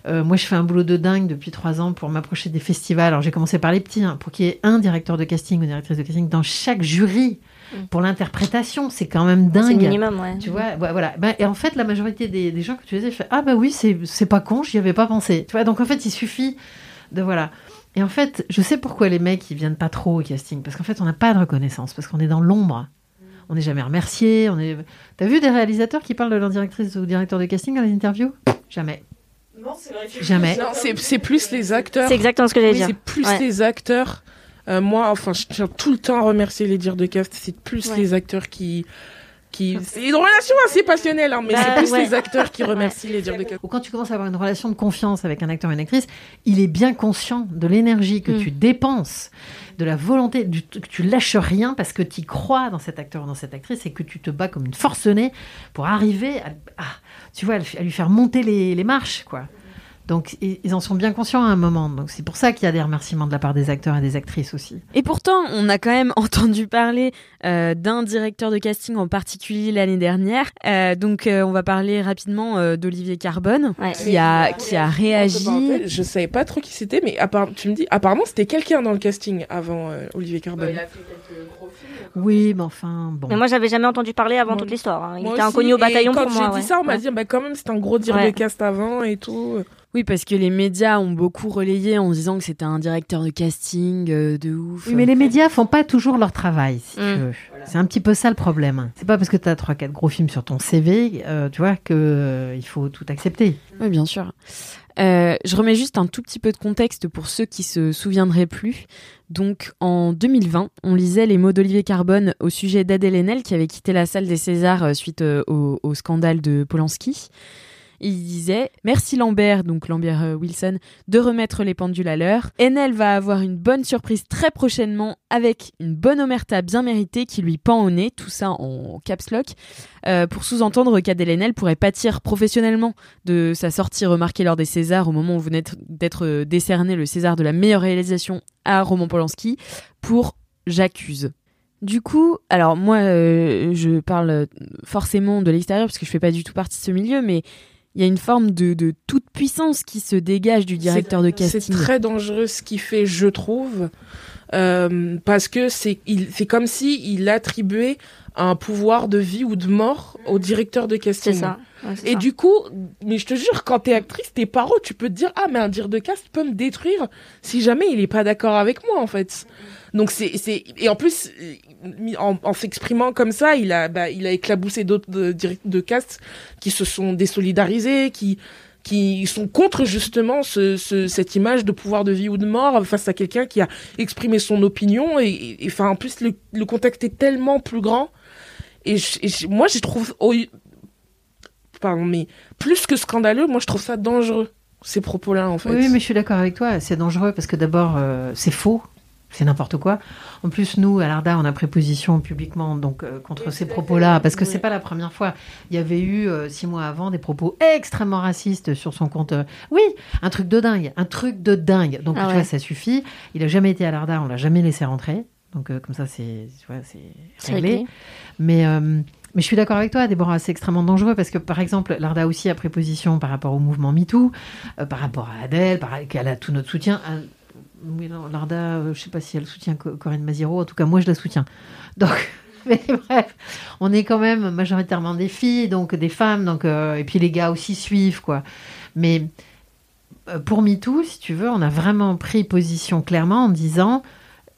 Euh, moi, je fais un boulot de dingue depuis trois ans pour m'approcher des festivals. Alors, j'ai commencé par les petits, hein, pour qu'il y ait un directeur de casting ou directrice de casting dans chaque jury pour l'interprétation. C'est quand même dingue. C'est minimum, ouais. Tu vois, voilà. Ben, et en fait, la majorité des, des gens que tu disais, fait ah bah oui, c'est c'est pas con, j'y avais pas pensé. Tu vois, donc en fait, il suffit de voilà. Et en fait, je sais pourquoi les mecs ils viennent pas trop au casting, parce qu'en fait, on n'a pas de reconnaissance, parce qu'on est dans l'ombre. On n'est jamais remercié. On est. T'as vu des réalisateurs qui parlent de leur directrice ou directeur de casting dans les interviews Jamais. Non, c'est vrai que- Jamais. Non, c'est c'est plus les acteurs. C'est exactement ce que j'allais Oui, dire. C'est plus Ouais. les acteurs. Euh, moi, enfin, je tiens tout le temps à remercier les dires de cast. C'est plus Ouais. les acteurs qui. Qui... C'est une relation assez passionnelle, hein, mais Bah, c'est plus ouais. les acteurs qui remercient les dires de. Ou quand tu commences à avoir une relation de confiance avec un acteur ou une actrice, il est bien conscient de l'énergie que Mm. tu dépenses, de la volonté, du, que tu lâches rien parce que tu crois dans cet acteur ou dans cette actrice et que tu te bats comme une forcenée pour arriver à, à- tu vois, à lui faire monter les, les marches, quoi. Donc ils en sont bien conscients à un moment. Donc c'est pour ça qu'il y a des remerciements de la part des acteurs et des actrices aussi. Et pourtant, on a quand même entendu parler euh, d'un directeur de casting en particulier l'année dernière. Euh, donc, euh, on va parler rapidement euh, d'Olivier Carbone, qui a qui a réagi. Je savais pas trop qui c'était, mais tu me dis, apparemment c'était quelqu'un dans le casting avant euh, Olivier Carbone. Oui, mais enfin bon. Mais moi, j'avais jamais entendu parler avant toute l'histoire. hein. Il Moi était aussi, inconnu au et bataillon quand pour moi. j'ai ouais. dit ça, on m'a dit, bah, quand même, c'est un gros dire Ouais. de cast avant et tout. Oui, parce que les médias ont beaucoup relayé en disant que c'était un directeur de casting euh, de ouf. Oui, mais les médias font pas toujours leur travail, si Mm. tu veux. C'est un petit peu ça le problème. C'est pas parce que tu as 3-4 gros films sur ton CV, euh, tu vois, que euh, il faut tout accepter. Oui, bien sûr. Euh, je remets juste un tout petit peu de contexte pour ceux qui se souviendraient plus. Donc, en 2020, on lisait les mots d'Olivier Carbone au sujet d'Adèle Haenel qui avait quitté la salle des Césars suite euh, au, au scandale de Polanski. Il disait Merci Lambert, donc Lambert euh, Wilson, de remettre les pendules à l'heure. Enel va avoir une bonne surprise très prochainement avec une bonne omerta bien méritée qui lui pend au nez, tout ça en caps lock, euh, pour sous-entendre qu'Adèle Haenel pourrait pâtir professionnellement de sa sortie remarquée lors des Césars au moment où venait d'être décerné le César de la meilleure réalisation à Roman Polanski pour J'accuse. Du coup, alors moi, euh, je parle forcément de l'extérieur parce que je fais pas du tout partie de ce milieu, mais il y a une forme de, de toute puissance qui se dégage du directeur de casting. C'est très dangereux ce qu'il fait, je trouve, euh, parce que c'est il c'est comme si il attribuait un pouvoir de vie ou de mort au directeur de casting. C'est ça. Ouais, Et ça. du coup, mais je te jure, quand t'es actrice, tes parents, tu peux te dire ah mais un dire de cast peut me détruire si jamais il est pas d'accord avec moi en fait. Donc c'est c'est et en plus euh, en, s'exprimant comme ça, il a bah, il a éclaboussé d'autres de, direct- de cast qui se sont désolidarisés, qui qui sont contre justement ce, ce- cette image de pouvoir de vie ou de mort face à quelqu'un qui a exprimé son opinion et, enfin en plus le, le contexte est tellement plus grand et, moi je trouve pardon mais plus que scandaleux moi je trouve ça dangereux ces propos là en fait Oui, mais je suis d'accord avec toi. C'est dangereux parce que d'abord, euh, c'est faux. C'est n'importe quoi. En plus, nous, à l'ARDA, on a pris position publiquement donc, euh, contre ces propos-là, parce que c'est pas la première fois. Il y avait eu, euh, six mois avant, des propos extrêmement racistes sur son compte. euh, Oui, un truc de dingue, un truc de dingue. Donc, Ah tu ouais. vois, ça suffit. Il a jamais été à l'ARDA, on l'a jamais laissé rentrer. Donc, comme ça, c'est réglé. réglé. Mais, mais je suis d'accord avec toi, Déborah, c'est extrêmement dangereux parce que, par exemple, l'ARDA aussi a pris position par rapport au mouvement MeToo, euh, par rapport à Adèle, par, qu'elle a tout notre soutien. Oui, l'ARDA, euh, je sais pas si elle soutient Co- Corinne Maziro, en tout cas, moi, je la soutiens. Donc, mais bref, on est quand même majoritairement des filles, donc des femmes, donc, euh, et puis les gars aussi suivent, quoi. Mais euh, pour MeToo, si tu veux, on a vraiment pris position clairement en disant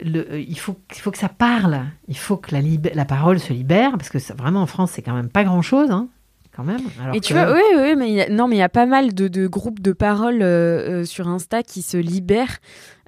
le, il, faut, il faut que ça parle, il faut que la, la parole se libère, parce que ça, vraiment en France, c'est quand même pas grand-chose, hein, quand même. Alors et tu vois, oui, oui, mais il y a- non, mais il y a pas mal de, de groupes de parole euh, euh, sur Insta qui se libèrent.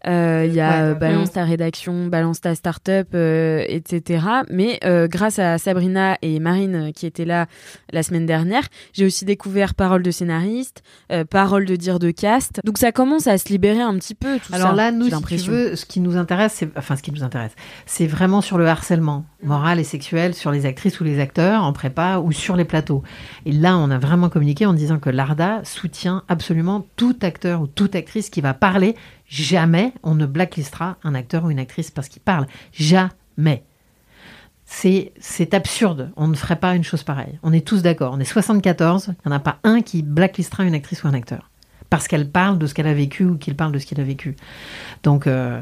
Euh, Il y a Ouais. euh, Balance Mm. ta rédaction, Balance ta startup, euh, etc. Mais euh, grâce à Sabrina et Marine qui étaient là la semaine dernière, j'ai aussi découvert Parole de scénariste, Parole de dire de cast. Donc ça commence à se libérer un petit peu. Tout Alors ça, là, nous, si tu veux, ce qui nous intéresse, c'est enfin ce qui nous intéresse, c'est vraiment sur le harcèlement moral et sexuel sur les actrices ou les acteurs en prépa ou sur les plateaux. Et là, on a vraiment communiqué en disant que l'ARDA soutient absolument tout acteur ou toute actrice qui va parler. Jamais on ne blacklistera un acteur ou une actrice parce qu'il parle. Jamais. C'est, absurde. On ne ferait pas une chose pareille. On est tous d'accord. On est 74. Il n'y en a pas un qui blacklistera une actrice ou un acteur. Parce qu'elle parle de ce qu'elle a vécu ou qu'il parle de ce qu'il a vécu. Donc, euh,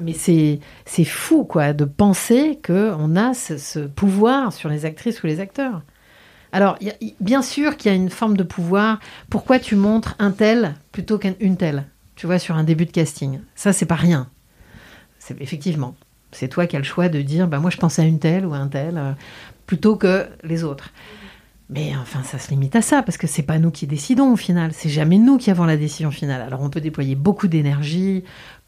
mais c'est, fou, quoi, de penser qu'on a ce, pouvoir sur les actrices ou les acteurs. Alors, bien sûr qu'il y a une forme de pouvoir. Pourquoi tu montres un tel plutôt qu'une telle? Tu vois, sur un début de casting. Ça, c'est pas rien. C'est effectivement. C'est toi qui as le choix de dire, bah moi je pense à une telle ou à un tel, euh, plutôt que les autres. Mais enfin, ça se limite à ça, parce que c'est pas nous qui décidons au final. C'est jamais nous qui avons la décision finale. Alors on peut déployer beaucoup d'énergie,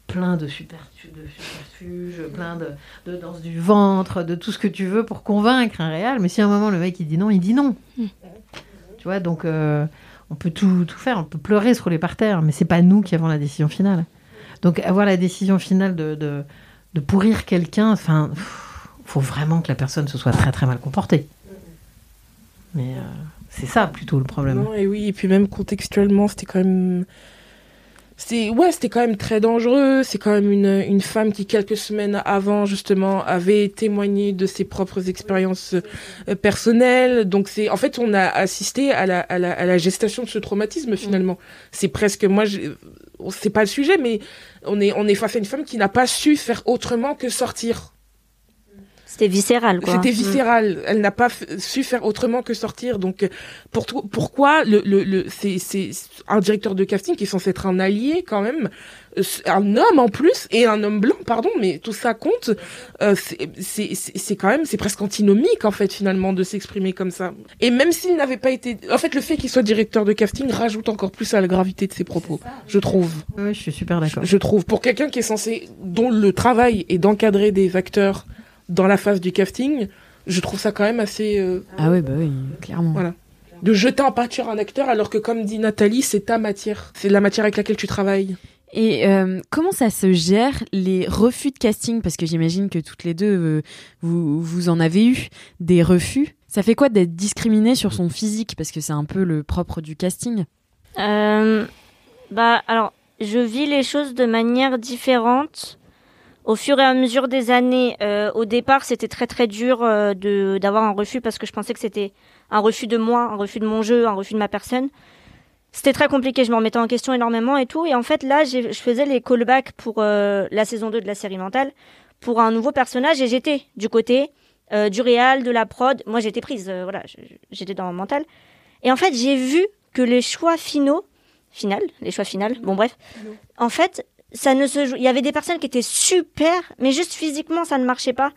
plein de, superfuges, plein de, de danse du ventre, de tout ce que tu veux pour convaincre un réel. Mais si à un moment le mec il dit non, il dit non. Tu vois, donc euh, on peut tout, faire, on peut pleurer, se rouler par terre, mais c'est pas nous qui avons la décision finale. Donc avoir la décision finale de, pourrir quelqu'un, enfin, faut vraiment que la personne se soit très très mal comportée. Mais euh, c'est ça plutôt le problème. Et oui, et puis même contextuellement, c'était quand même. C'est ouais, c'était quand même très dangereux. C'est quand même une, une femme qui quelques semaines avant justement avait témoigné de ses propres expériences euh, personnelles. Donc c'est en fait on a assisté à la, à la, à la gestation de ce traumatisme finalement. C'est presque moi je- c'est pas le sujet, mais on est on est face à une femme qui n'a pas su faire autrement que sortir. C'était viscéral, quoi. C'était Mm. viscéral. Elle n'a pas su faire autrement que sortir. Donc, euh, pour to- pourquoi le, le, le, c'est, c'est un directeur de casting qui est censé être un allié quand même, euh, un homme en plus et un homme blanc, pardon, mais tout ça compte. Euh, c'est, c'est, c'est c'est quand même, c'est presque antinomique en fait finalement de s'exprimer comme ça. Et même s'il n'avait pas été, en fait, le fait qu'il soit directeur de casting rajoute encore plus à la gravité de ses propos, je trouve. Oui, je suis super d'accord. Je trouve pour quelqu'un qui est censé, dont le travail est d'encadrer des acteurs dans la phase du casting, je trouve ça quand même assez. euh, Ah ouais, bah oui, clairement. Voilà. De jeter en pâture un acteur alors que, comme dit Nathalie, c'est ta matière. C'est la matière avec laquelle tu travailles. Et euh, comment ça se gère les refus de casting? Parce que j'imagine que toutes les deux, euh, vous, vous en avez eu des refus. Ça fait quoi d'être discriminé sur son physique? Parce que c'est un peu le propre du casting. Euh, bah, alors, je vis les choses de manière différente. Au fur et à mesure des années, euh, au départ, c'était très très dur euh, de d'avoir un refus parce que je pensais que c'était un refus de moi, un refus de mon jeu, un refus de ma personne. C'était très compliqué, je me remettais en question énormément et tout. Et en fait, là, je faisais les callbacks pour euh, la saison 2 de la série mentale pour un nouveau personnage et j'étais du côté euh, du réal, de la prod. Moi, j'étais prise, euh, voilà, j'étais dans mental. Et en fait, j'ai vu que les choix finaux, final, les choix finales, bon bref, en fait, ça ne se. Il y avait des personnes qui étaient super, mais juste physiquement, ça ne marchait pas.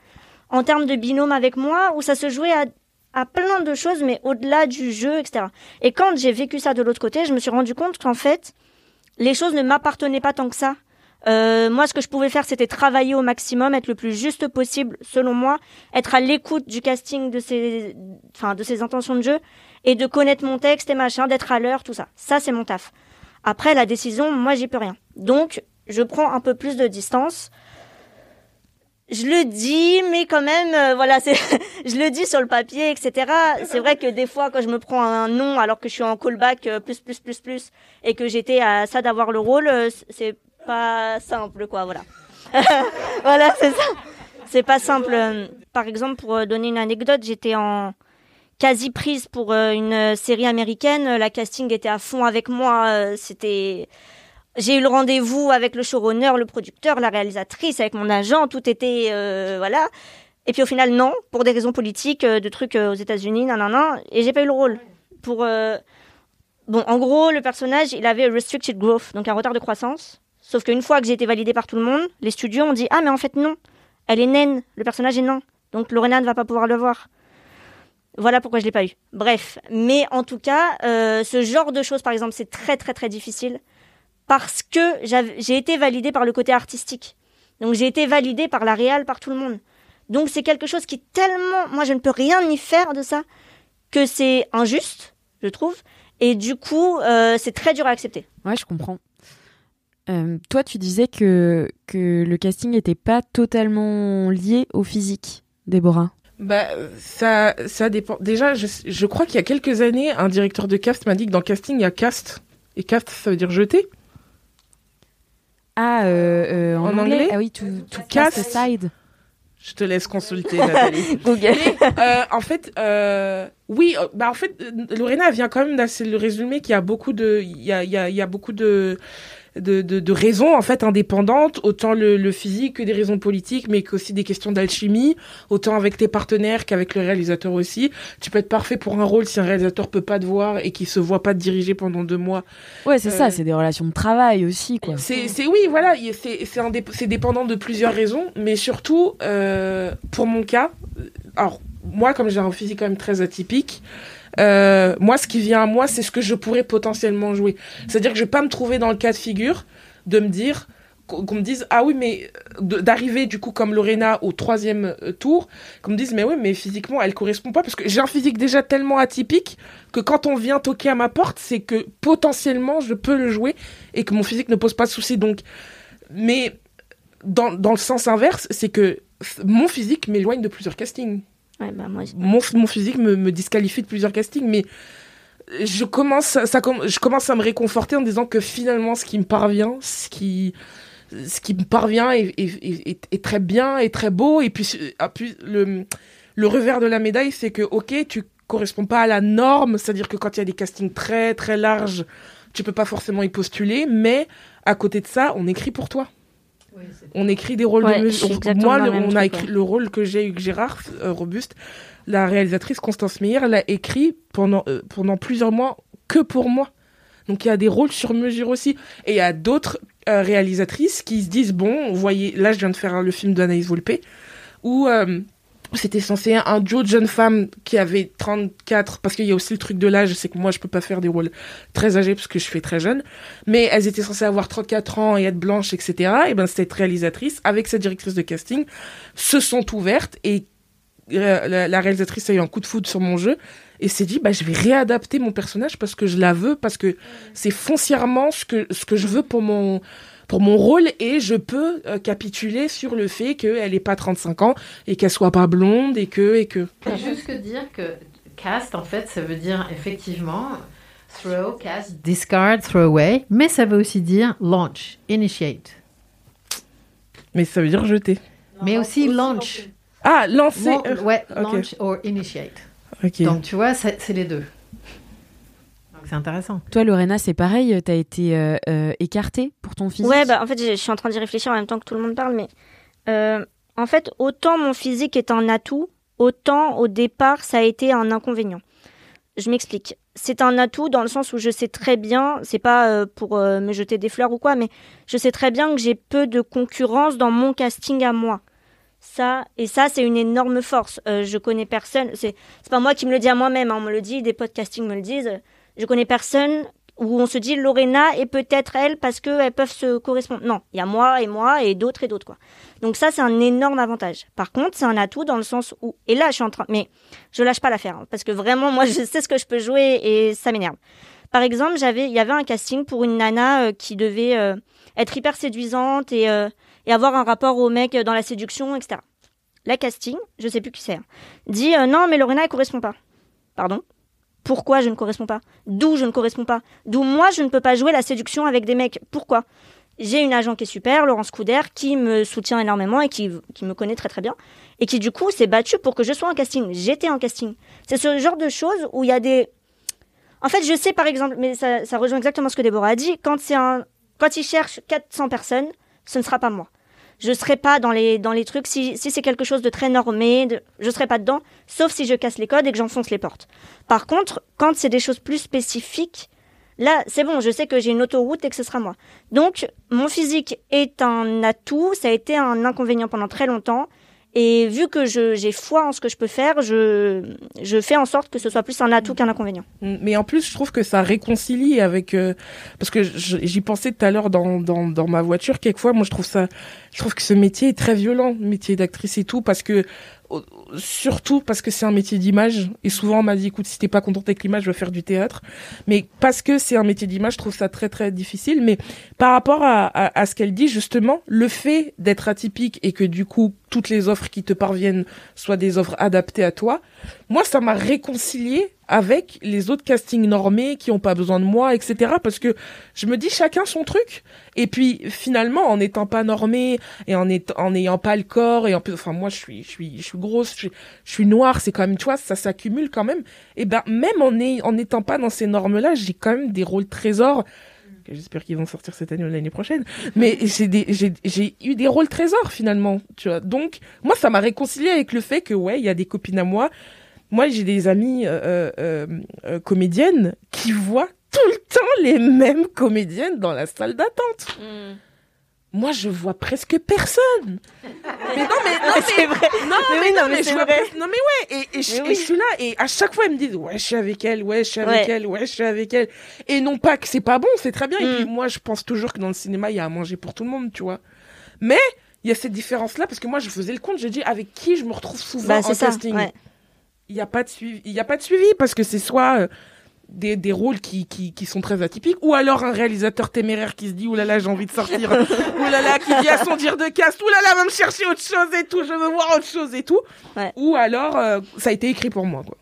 En termes de binôme avec moi, où ça se jouait à, à plein de choses, mais au-delà du jeu, etc. Et quand j'ai vécu ça de l'autre côté, je me suis rendu compte qu'en fait, les choses ne m'appartenaient pas tant que ça. Euh, moi, ce que je pouvais faire, c'était travailler au maximum, être le plus juste possible, selon moi, être à l'écoute du casting de ses, enfin, de ses intentions de jeu, et de connaître mon texte et machin, d'être à l'heure, tout ça. Ça, c'est mon taf. Après, la décision, moi, j'y peux rien. Donc, je prends un peu plus de distance. Je le dis, mais quand même, euh, voilà, je le dis sur le papier, etc. C'est vrai que des fois, quand je me prends un nom alors que je suis en callback euh, plus, plus, plus, plus, et que j'étais à ça d'avoir le rôle, euh, c'est pas simple, quoi, voilà. voilà, c'est ça. C'est pas simple. Par exemple, pour donner une anecdote, j'étais en quasi prise pour une série américaine. La casting était à fond avec moi. C'était j'ai eu le rendez-vous avec le showrunner, le producteur, la réalisatrice, avec mon agent, tout était euh, voilà. Et puis au final non, pour des raisons politiques, euh, de trucs euh, aux États-Unis, non non non, et j'ai pas eu le rôle. Pour bon, en gros, le personnage, il avait restricted growth, donc un retard de croissance. Sauf qu'une fois que j'ai été validée par tout le monde, les studios ont dit ah mais en fait non, elle est naine, le personnage est nain, donc Lorena ne va pas pouvoir le voir. Voilà pourquoi je l'ai pas eu. Bref, mais en tout cas, ce genre de choses, par exemple, c'est très très très difficile parce que j'ai été validée par le côté artistique. Donc j'ai été validée par la réal, par tout le monde. Donc c'est quelque chose qui tellement, moi je ne peux rien y faire de ça, que c'est injuste, je trouve. Et du coup, euh, c'est très dur à accepter. Ouais, je comprends. Euh, toi, tu disais que, que le casting n'était pas totalement lié au physique, Déborah. Bah, ça, ça dépend. Déjà, je, je crois qu'il y a quelques années, un directeur de cast m'a dit que dans casting, il y a cast. Et cast, ça veut dire jeter. Ah, euh, euh, en, En anglais, anglais Ah oui, to, to Cast. aside. Je te laisse consulter, Nathalie. Google. Mais, euh, en fait, euh, oui, euh, bah en fait, euh, Lorena vient quand même d'assez le résumé qu'il y a beaucoup de, il y a, il y a, il y a beaucoup de, de, de, de raisons en fait indépendantes, autant le, le physique que des raisons politiques, mais qu'aussi des questions d'alchimie, autant avec tes partenaires qu'avec le réalisateur aussi. Tu peux être parfait pour un rôle si un réalisateur peut pas te voir et qui se voit pas te diriger pendant deux mois. Ouais, c'est Euh, ça, c'est des relations de travail aussi, quoi. C'est, c'est oui, voilà, il- c'est, c'est, indép- c'est dépendant de plusieurs raisons, mais surtout, euh, pour mon cas, euh, alors, moi, comme j'ai un physique quand même très atypique, euh, moi, ce qui vient à moi, c'est ce que je pourrais potentiellement jouer. C'est-à-dire que je vais pas me trouver dans le cas de figure de me dire, qu'on me dise, ah oui, mais de- d'arriver du coup comme Lorena au troisième euh, tour, qu'on me dise, mais oui, mais physiquement, elle correspond pas, parce que j'ai un physique déjà tellement atypique que quand on vient toquer à ma porte, c'est que potentiellement, je peux le jouer et que mon physique ne pose pas de soucis. Donc, mais dans, dans le sens inverse, c'est que mon physique m'éloigne de plusieurs castings. Bah, mon, mon physique me, me disqualifie de plusieurs castings, mais je commence, comm- je commence à me réconforter en disant que finalement, ce qui me parvient, ce qui, ce qui me parvient est, est- est- très bien, est très beau. Et ah, puis le, le revers de la médaille, c'est que, ok, tu corresponds pas à la norme, c'est-à-dire que quand il y a des castings très, très larges, tu peux pas forcément y postuler, mais à côté de ça, on écrit pour toi. On écrit des rôles Ouais, de exactement Moi, le- on a écrit ouais. le rôle que j'ai eu avec Gérard euh, Robuste. La réalisatrice Constance Meyer l'a écrit pendant, euh, pendant plusieurs mois que pour moi. Donc il y a des rôles sur mesure aussi. Et il y a d'autres euh, réalisatrices qui se disent bon, vous voyez, là je viens de faire le film d'Anaïs Volpe où euh, c'était censé un duo de jeunes femmes qui avaient 34 parce qu'il y a aussi le truc de l'âge, c'est que moi je peux pas faire des rôles très âgés parce que je fais très jeune, mais elles étaient censées avoir 34 ans et être blanches, etc. Et ben cette réalisatrice avec cette directrice de casting se sont ouvertes et euh, la, la réalisatrice a eu un coup de foudre sur mon jeu et s'est dit bah je vais réadapter mon personnage parce que je la veux parce que c'est foncièrement ce que ce que je veux pour mon pour mon rôle et je peux euh, capituler sur le fait qu'elle ait pas 35 ans et qu'elle soit pas blonde et que et que juste que dire que cast, en fait, ça veut dire effectivement throw, cast, discard, throw away, mais ça veut aussi dire launch, initiate. mais ça veut dire jeter Mais aussi launch. ah lancer euh, ouais, ok. launch or initiate. Donc tu vois, c'est les deux. C'est intéressant. Toi, Lorena, c'est pareil, t'as été euh, euh, écartée pour ton physique? Ouais, bah en fait, je suis en train d'y réfléchir en même temps que tout le monde parle, mais euh, en fait, autant mon physique est un atout, autant au départ, ça a été un inconvénient. Je m'explique. C'est un atout dans le sens où je sais très bien, c'est pas euh, pour euh, me jeter des fleurs ou quoi, mais je sais très bien que j'ai peu de concurrence dans mon casting à moi. Ça, et ça, c'est une énorme force. Euh, je connais personne, c'est c'est pas moi qui me le dis à moi-même, hein, on me le dit, des podcastings me le disent. Je connais personne où on se dit Lorena et peut-être elle parce qu'elles peuvent se correspondre. Non, il y a moi et moi et d'autres et d'autres quoi. Donc ça c'est un énorme avantage. Par contre c'est un atout dans le sens où et là je suis en train mais je lâche pas l'affaire hein, parce que vraiment moi je sais ce que je peux jouer et ça m'énerve. Par exemple j'avais il y avait un casting pour une nana euh, qui devait euh, être hyper séduisante et euh, et avoir un rapport au mec dans la séduction etc. La casting je sais plus qui c'est hein, dit non mais Lorena elle correspond pas. Pardon pourquoi je ne corresponds pas? D'où je ne corresponds pas? D'où moi je ne peux pas jouer la séduction avec des mecs? Pourquoi? J'ai une agent qui est super, Laurence Couder, qui me soutient énormément et qui, qui me connaît très très bien et qui du coup s'est battue pour que je sois en casting. J'étais en casting. C'est ce genre de choses où il y a des... En fait, je sais par exemple, mais ça, ça rejoint exactement ce que Déborah a dit, quand, un... quand ils cherchent 400 personnes, ce ne sera pas moi. Je ne serai pas dans les, dans les trucs. Si, si c'est quelque chose de très normé, de... je ne serai pas dedans, sauf si je casse les codes et que j'enfonce les portes. Par contre, quand c'est des choses plus spécifiques, là, c'est bon, je sais que j'ai une autoroute et que ce sera moi. Donc, mon physique est un atout, ça a été un inconvénient pendant très longtemps. Et vu que j'ai foi en ce que je peux faire, je, je fais en sorte que ce soit plus un atout qu'un inconvénient. Mm, Mais en plus, je trouve que ça réconcilie avec euh, parce que j'y pensais tout à l'heure dans, dans dans ma voiture. Quelquefois, moi, je trouve ça, je trouve que ce métier est très violent, le métier d'actrice et tout, parce que surtout parce que c'est un métier d'image. Et souvent, on m'a dit, écoute, si t'es pas contente avec l'image, je veux faire du théâtre. Mais parce que c'est un métier d'image, je trouve ça très très difficile. Mais par rapport à, à, à ce qu'elle dit justement, le fait d'être atypique et que du coup toutes les offres qui te parviennent soient des offres adaptées à toi, moi ça m'a réconcilié avec les autres castings normés qui ont pas besoin de moi, etc. Parce que je me dis chacun son truc. Et puis finalement, en n'étant pas normé et en n'ayant pas le corps et en plus, enfin moi je suis, je suis, je suis grosse, je suis noire, c'est quand même, tu vois, ça s'accumule quand même. Et ben même en n'étant pas dans ces normes-là, j'ai quand même des rôles trésors. J'espère qu'ils vont sortir cette année ou l'année prochaine. Mais j'ai eu des rôles trésors finalement, tu vois. Donc moi ça m'a réconcilié avec le fait que ouais, il y a des copines à moi moi, j'ai des amies euh, euh, euh, comédiennes qui voient tout le temps les mêmes comédiennes dans la salle d'attente. Moi, je vois presque personne. mais non, mais, non, C'est vrai. Non, Mais mais, oui, non, non, mais mais je vois Non, mais ouais, et, et, je, et suis là, et à chaque fois, elles me disent, ouais, je suis avec elle, ouais, je suis avec Ouais. elle, ouais, je suis avec elle. Et non pas que c'est pas bon, c'est très bien. Et Mm. puis, moi, je pense toujours que dans le cinéma, il y a à manger pour tout le monde, tu vois. Mais, il y a cette différence-là, parce que moi, je faisais le compte, je dis, avec qui je me retrouve souvent Bah, en ça, casting ouais. il n'y a pas de suivi il y a pas de suivi parce que c'est soit euh, des, des rôles qui, qui, qui sont très atypiques, ou alors un réalisateur téméraire qui se dit, oulala, j'ai envie de sortir, oulala, qui dit à son dire de caste, oulala, va me chercher autre chose et tout, je veux voir autre chose et tout. Ou alors, euh, ça a été écrit pour moi, quoi.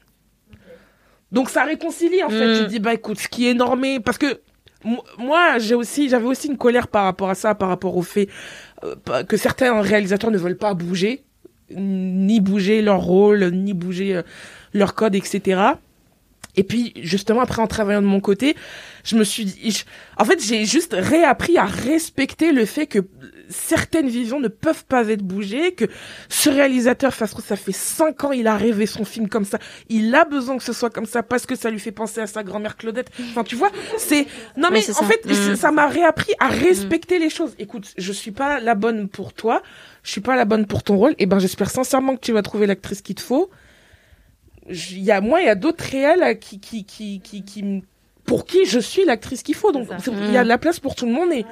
Donc ça réconcilie en fait. Mm. Tu te dis bah écoute, ce qui est normé parce que mo- moi j'ai aussi j'avais aussi une colère par rapport à ça, par rapport au fait euh, que certains réalisateurs ne veulent pas bouger, ni bouger leur rôle, ni bouger euh, leur code, etc. Et puis justement après en travaillant de mon côté, je me suis dit, je- en fait j'ai juste réappris à respecter le fait que certaines visions ne peuvent pas être bougées, que ce réalisateur, ça se trouve, ça fait cinq ans, il a rêvé son film comme ça, il a besoin que ce soit comme ça parce que ça lui fait penser à sa grand-mère Claudette. Enfin, tu vois, c'est non mais en ça. fait Mhm. ça m'a réappris à respecter les choses. Écoute, je suis pas la bonne pour toi, je suis pas la bonne pour ton rôle. Et ben j'espère sincèrement que tu vas trouver l'actrice qu'il te faut. Il y a moi, il y a d'autres réels qui qui qui qui, qui pour qui je suis l'actrice qu'il faut. Donc c'est- il y a de la place pour tout le monde et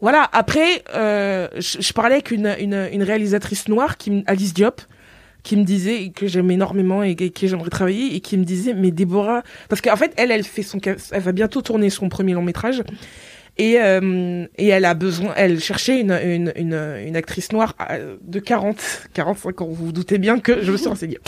voilà. Après, euh, je, je parlais avec une, une, une réalisatrice noire, qui, Alice Diop, qui me disait que j'aime énormément et que, que j'aimerais travailler et qui me disait mais Déborah parce qu'en fait elle elle fait son elle va bientôt tourner son premier long métrage et euh, et elle a besoin elle cherchait une une une, une actrice noire euh, de 40 45 ans vous vous doutez bien que je me suis renseignée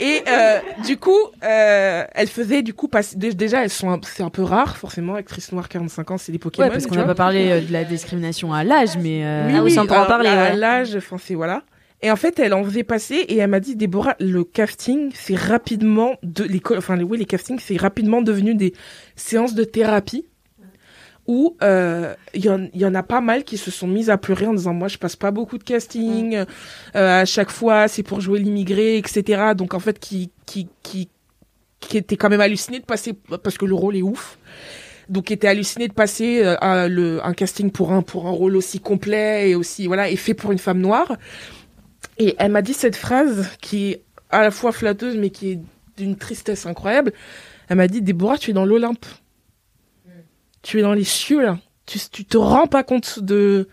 et euh, du coup euh, elle faisait du coup dé- déjà elles sont c'est un peu rare forcément actrice noire 45 ans c'est des Pokémon Ouais, parce qu'on n'a pas parlé euh, de la discrimination à l'âge, mais. euh, Oui, oui, alors, à l'âge, enfin, c'est voilà. Et en fait, elle en faisait passer et elle m'a dit, Déborah, le casting, c'est rapidement de les, enfin, oui, les castings, c'est rapidement devenu des séances de thérapie où euh, il y, en, il y en a pas mal qui se sont mises à pleurer en disant moi je passe pas beaucoup de casting euh, à chaque fois c'est pour jouer l'immigré etc donc en fait qui qui qui qui était quand même halluciné de passer parce que le rôle est ouf. Donc qui était halluciné de passer euh, à le, un casting pour un pour un rôle aussi complet et aussi voilà et fait pour une femme noire. Et elle m'a dit cette phrase qui est à la fois flatteuse mais qui est d'une tristesse incroyable. Elle m'a dit Déborah tu es dans l'Olympe tu es dans les cieux là tu, te rends pas compte de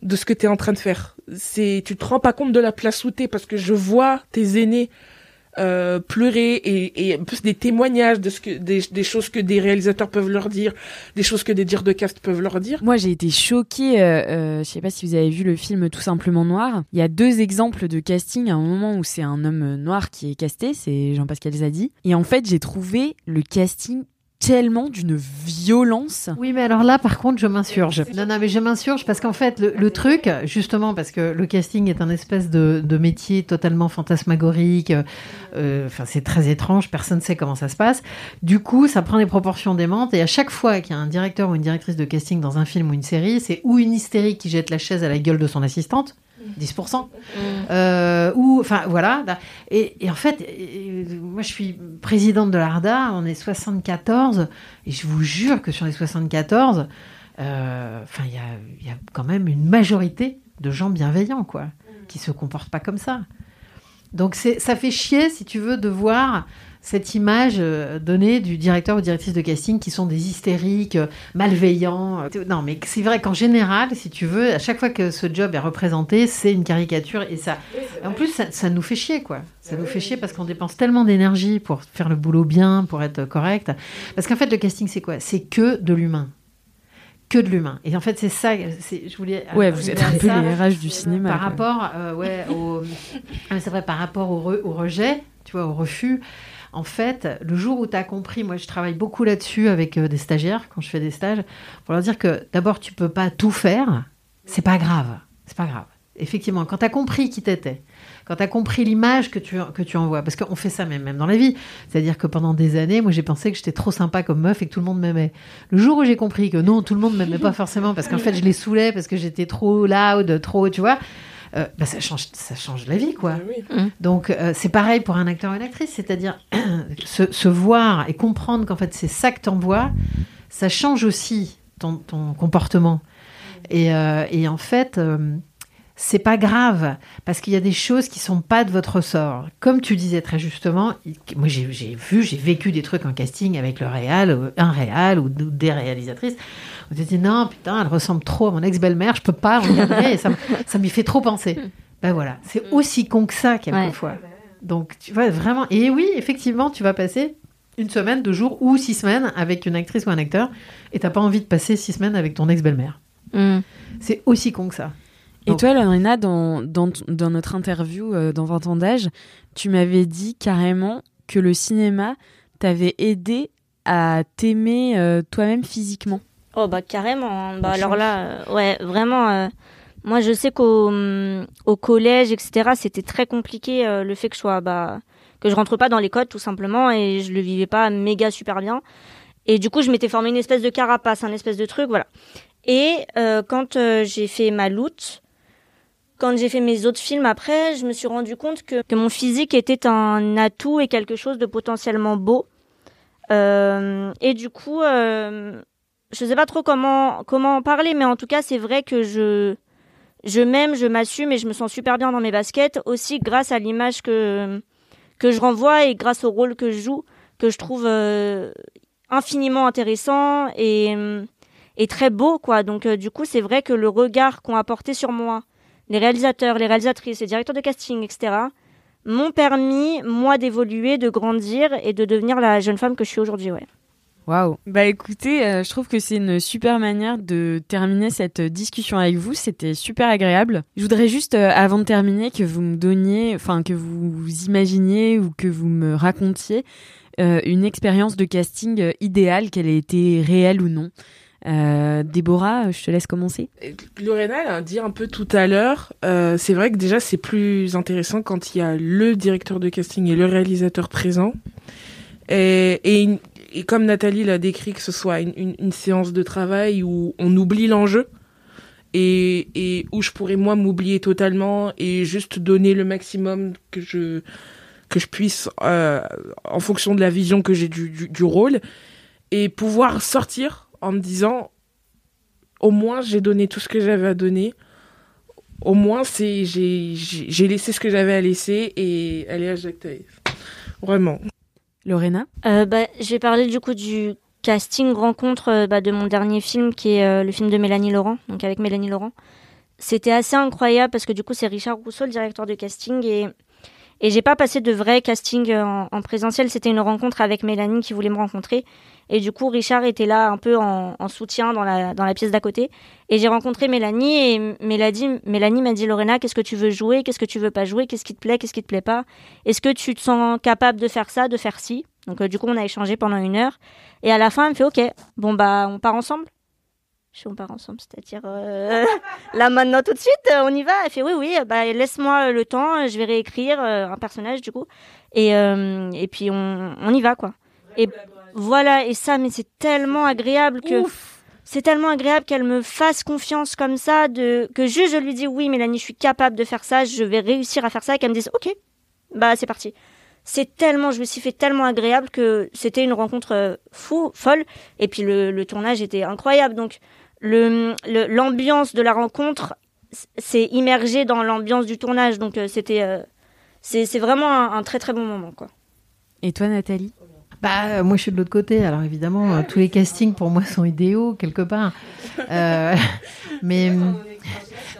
de ce que tu es en train de faire c'est tu te rends pas compte de la place où t'es parce que je vois tes aînés euh, pleurer et, et plus des témoignages de ce que des, des choses que des réalisateurs peuvent leur dire, des choses que des dires de cast peuvent leur dire. Moi, j'ai été choquée. Euh, euh, je sais pas si vous avez vu le film Tout simplement noir. Il y a deux exemples de casting. À un moment où c'est un homme noir qui est casté, c'est Jean-Pascal Zadi. Et en fait, j'ai trouvé le casting tellement d'une violence. Oui, mais alors là, par contre, je m'insurge. Non, non, mais je m'insurge parce qu'en fait, le, truc, justement, parce que le casting est un espèce de, métier totalement fantasmagorique, euh, enfin, c'est très étrange, personne ne sait comment ça se passe. Du coup, ça prend des proportions démentes et à chaque fois qu'il y a un directeur ou une directrice de casting dans un film ou une série, c'est ou une hystérique qui jette la chaise à la gueule de son assistante, 10%. Euh, ou, enfin, voilà. Et, et en fait, et- et moi, je suis présidente de l'ARDA, on est 74, et je vous jure que sur les 74, euh, enfin, il y y a quand même une majorité de gens bienveillants, quoi, qui se comportent pas comme ça. Donc, ça fait chier, si tu veux, de voir cette image euh, donnée du directeur ou directrice de casting qui sont des hystériques, euh, malveillants. euh. Non, mais c'est vrai qu'en général, si tu veux, à chaque fois que ce job est représenté, c'est une caricature et ça. En plus, ça, ça nous fait chier, quoi. Ça nous fait chier parce qu'on dépense tellement d'énergie pour faire le boulot bien, pour être correct. Parce qu'en fait, le casting, c'est quoi? C'est que de l'humain. Que de l'humain. Et en fait, c'est ça. Je voulais. Ouais, vous êtes un peu les RH du cinéma. par quoi. rapport, euh, ouais, au, Ah, c'est vrai, par rapport au, re- au rejet, tu vois, au refus. En fait, le jour où tu as compris, moi je travaille beaucoup là-dessus avec euh, des stagiaires quand je fais des stages, pour leur dire que d'abord tu peux pas tout faire, c'est pas grave, c'est pas grave. Effectivement, quand tu as compris qui t'étais, quand tu as compris l'image que tu, que tu envoies, parce qu'on fait ça même, même dans la vie, c'est-à-dire que pendant des années, moi j'ai pensé que j'étais trop sympa comme meuf et que tout le monde m'aimait. Le jour où j'ai compris que non, tout le monde m'aimait pas forcément parce qu'en fait je les saoulais, parce que j'étais trop loud, trop, tu vois, euh, bah, ça, change, ça change la vie, quoi. Donc euh, c'est pareil pour un acteur ou une actrice, c'est-à-dire se, se voir et comprendre qu'en fait c'est ça que t'envoies, ça change aussi ton, ton comportement. Et, euh, et en fait, euh, c'est pas grave parce qu'il y a des choses qui sont pas de votre sort. Comme tu disais très justement, moi j'ai j'ai vu, j'ai vécu des trucs en casting avec le réal, un réal ou des réalisatrices. On se dit non putain, elle ressemble trop à mon ex-belle-mère, je peux pas regarder, et ça, m'y fait trop penser. Ben voilà, c'est aussi con que ça quelquefois. Donc tu vois vraiment, et oui effectivement tu vas passer une semaine, deux jours ou six semaines avec une actrice ou un acteur et t'as pas envie de passer six semaines avec ton ex-belle-mère. Mm. C'est aussi con que ça. Et toi, Lorena, dans, dans, dans notre interview euh, dans 20 ans d'âge, tu m'avais dit carrément que le cinéma t'avait aidé à t'aimer euh, toi-même physiquement. Oh bah carrément. hein. Bah alors là, euh, ouais, vraiment. euh, moi, je sais qu'au hum, au collège, etc., c'était très compliqué euh, le fait que je sois, bah, que je rentre pas dans les codes tout simplement et je le vivais pas méga super bien. Et du coup, je m'étais formé une espèce de carapace, un espèce de truc, voilà. Et euh, quand euh, j'ai fait ma loot, quand j'ai fait mes autres films après, je me suis rendu compte que, que mon physique était un atout et quelque chose de potentiellement beau. Euh, et du coup, euh, je sais pas trop comment comment en parler, mais en tout cas, c'est vrai que je je m'aime, je m'assume et je me sens super bien dans mes baskets aussi grâce à l'image que que je renvoie et grâce au rôle que je joue que je trouve euh, infiniment intéressant et très beau quoi. Donc euh, du coup, c'est vrai que le regard qu'ont apporté sur moi les réalisateurs, les réalisatrices, les directeurs de casting, etc. m'ont permis moi d'évoluer, de grandir et de devenir la jeune femme que je suis aujourd'hui, ouais. Waouh. Bah écoutez, euh, je trouve que c'est une super manière de terminer cette discussion avec vous. C'était super agréable. Je voudrais juste, euh, avant de terminer, que vous me donniez, enfin que vous, imaginiez ou que vous me racontiez euh, une expérience de casting euh, idéale, qu'elle ait été réelle ou non. Euh, Déborah, je te laisse commencer. Lorena a dit un peu tout à l'heure, euh, c'est vrai que déjà c'est plus intéressant quand il y a le directeur de casting et le réalisateur présent. Et, et, et comme Nathalie l'a décrit, que ce soit une, une, une séance de travail où on oublie l'enjeu et, et où je pourrais moi m'oublier totalement et juste donner le maximum que je que je puisse euh, en fonction de la vision que j'ai du, du, du rôle et pouvoir sortir en me disant au moins j'ai donné tout ce que j'avais à donner au moins c'est j'ai laissé ce que j'avais à laisser et aller à Jacques Taïf. vraiment Lorena? Euh, bah, je vais parler du coup du casting rencontre euh, bah, de mon dernier film qui est euh, le film de Mélanie Laurent, donc avec Mélanie Laurent. C'était assez incroyable parce que du coup c'est Richard Rousseau le directeur de casting et et j'ai pas passé de vrai casting euh, en, en présentiel, c'était une rencontre avec Mélanie qui voulait me rencontrer. Et du coup Richard était là un peu en, en soutien dans la dans la pièce d'à côté. Et j'ai rencontré Mélanie et Mélanie Mélanie m'a dit Lorena qu'est-ce que tu veux jouer, qu'est-ce que tu veux pas jouer, qu'est-ce qui te plaît, qu'est-ce qui te plaît pas, est-ce que tu te sens capable de faire ça, de faire ci? Donc euh, du coup, on a échangé pendant une heure. Et à la fin, elle me fait OK, bon bah on part ensemble. Je on part ensemble, c'est-à-dire euh, là maintenant tout de suite, euh, on y va. Elle fait oui oui, bah laisse-moi le temps, je vais réécrire euh, un personnage du coup. Et euh, et puis on, on y va quoi. Et voilà et ça, mais c'est tellement agréable que c'est tellement agréable qu'elle me fasse confiance comme ça, de que juste je lui dis oui Mélanie, je suis capable de faire ça, je vais réussir à faire ça, et qu'elle me dise OK, bah c'est parti c'est tellement, je me suis fait tellement agréable que c'était une rencontre euh, fou, folle. Et puis le, le tournage était incroyable. Donc le le- l'ambiance de la rencontre s'est immergée dans l'ambiance du tournage. Donc euh, c'était, euh, c'est c'est vraiment un, un très très bon moment quoi. Et toi, Nathalie? Bah, euh, moi, je suis de l'autre côté. Alors, évidemment, tous les castings pour moi sont idéaux, quelque part. Euh, mais.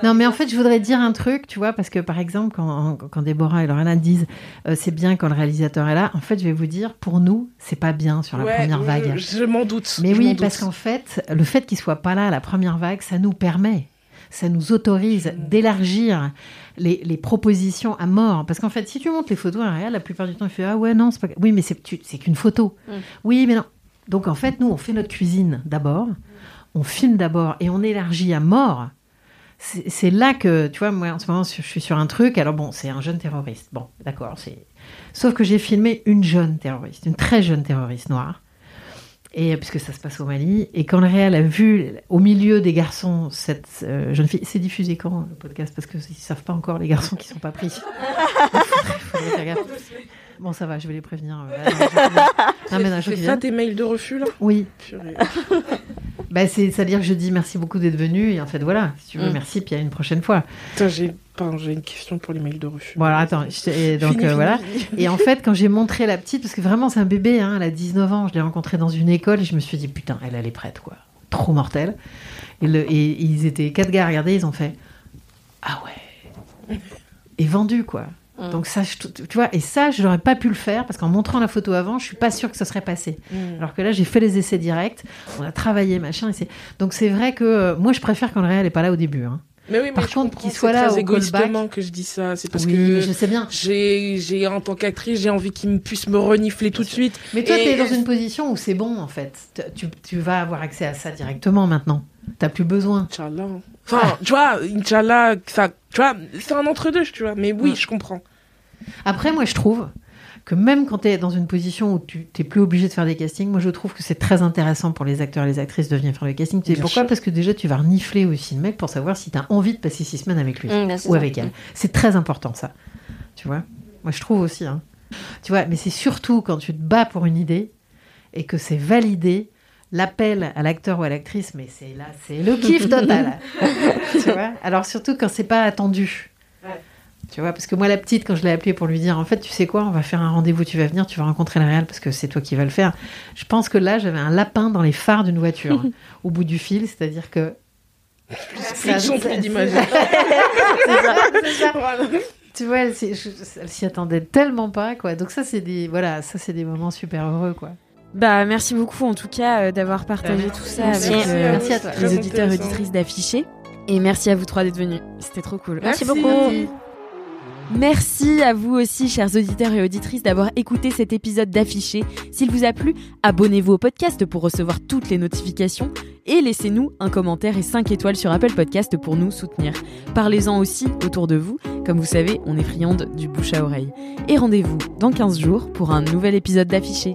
Non, mais en fait, je voudrais dire un truc, tu vois, parce que par exemple, quand, quand Déborah et Lorena disent euh, c'est bien quand le réalisateur est là, en fait, je vais vous dire, pour nous, c'est pas bien sur la Ouais, première vague. je m'en doute, Mais oui, parce qu'en fait, le fait qu'il soit pas là à la première vague, ça nous permet, ça nous autorise d'élargir les, les propositions à mort. Parce qu'en fait, si tu montres les photos à un réel, la plupart du temps, il fait ah ouais non, c'est pas. Oui, mais c'est tu- c'est qu'une photo. Mm. Oui, mais non. Donc en fait, nous, on fait notre cuisine d'abord, on filme d'abord et on élargit à mort. C'est là que, tu vois, moi en ce moment, je suis sur un truc. Alors bon, c'est un jeune terroriste. Bon, d'accord. c'est Sauf que j'ai filmé une jeune terroriste, une très jeune terroriste noire. Et puisque ça se passe au Mali, et quand le réel a vu au milieu des garçons cette euh, jeune fille, c'est diffusé quand le podcast? Parce qu'ils ne savent pas encore les garçons qui sont pas pris. Faudrait- faudrait. Bon, ça va, je vais les prévenir. euh, là, non, je- non, mais non, je ça tes mails de refus là? Oui. Bah, c'est, c'est-à-dire que je dis merci beaucoup d'être venu, et en fait, voilà, si tu veux, Mm. merci, puis à une prochaine fois. J'ai une question pour les mails de refus Bon, alors attends, je et donc Fini, euh, voilà. fini. Et en fait, quand j'ai montré la petite, parce que vraiment c'est un bébé, hein, elle a 19 ans, je l'ai rencontrée dans une école et je me suis dit putain, elle, elle est prête quoi. Trop mortelle. Et, le- et ils étaient quatre gars à regarder, ils ont fait ah ouais. Et vendu quoi. Mm. Donc ça, je, tu vois, et ça, je n'aurais pas pu le faire parce qu'en montrant la photo avant, je suis pas sûre que ça serait passé. Mm. Alors que là, j'ai fait les essais directs, on a travaillé, machin. Et c'est- donc c'est vrai que euh, moi, je préfère quand le réel est pas là au début. hein. Mais oui, mais Par je contre, qu'il soit là très au égoïstement callback. que je dis ça. C'est parce Oui, que je sais bien. J'ai, j'ai en tant qu'actrice, j'ai envie qu'il me puisse me renifler tout de suite. Mais toi, tu es dans une position où c'est bon, en fait. Tu, tu vas avoir accès à ça directement maintenant. T'as plus besoin. Inch'Allah. Enfin, tu vois, Inch'Allah, ça, tu vois, c'est un entre-deux, tu vois. Mais oui, Ouais. je comprends. Après, moi, je trouve que même quand tu es dans une position où tu n'es plus obligé de faire des castings, moi, je trouve que c'est très intéressant pour les acteurs et les actrices de venir faire le casting. Tu sais Bien pourquoi? sûr. Parce que déjà, tu vas renifler aussi le mec pour savoir si tu as envie de passer six semaines avec lui Mm, ou ça. avec elle. C'est très important, ça. Tu vois? Moi, je trouve aussi. hein. Tu vois, mais c'est surtout quand tu te bats pour une idée et que c'est validé. L'appel à l'acteur ou à l'actrice, mais c'est là, c'est le kiff total. tu vois? Alors surtout quand c'est pas attendu. Tu vois, parce que moi, la petite, quand je l'ai appelée pour lui dire, en fait, tu sais quoi, on va faire un rendez-vous, tu vas venir, tu vas rencontrer le réel parce que c'est toi qui vas le faire. Je pense que là, j'avais un lapin dans les phares d'une voiture au bout du fil, c'est-à-dire que. Son, plus d'image. Tu vois, elle, s'y- je- elle s'y attendait tellement pas, quoi. Donc ça, c'est des, voilà, ça, c'est des moments super heureux, quoi. Bah, merci beaucoup en tout cas euh, d'avoir partagé Bah, tout ça merci. avec euh, Merci à toi. les auditeurs et auditrices d'afficher. Et merci à vous trois d'être venus. C'était trop cool. Merci Merci. beaucoup. Merci à vous aussi, chers auditeurs et auditrices, d'avoir écouté cet épisode d'Affiché. S'il vous a plu, abonnez-vous au podcast pour recevoir toutes les notifications et laissez-nous un commentaire et 5 étoiles sur Apple Podcast pour nous soutenir. Parlez-en aussi autour de vous. Comme vous savez, on est friande du bouche à oreille. Et rendez-vous dans 15 jours pour un nouvel épisode d'Affiché.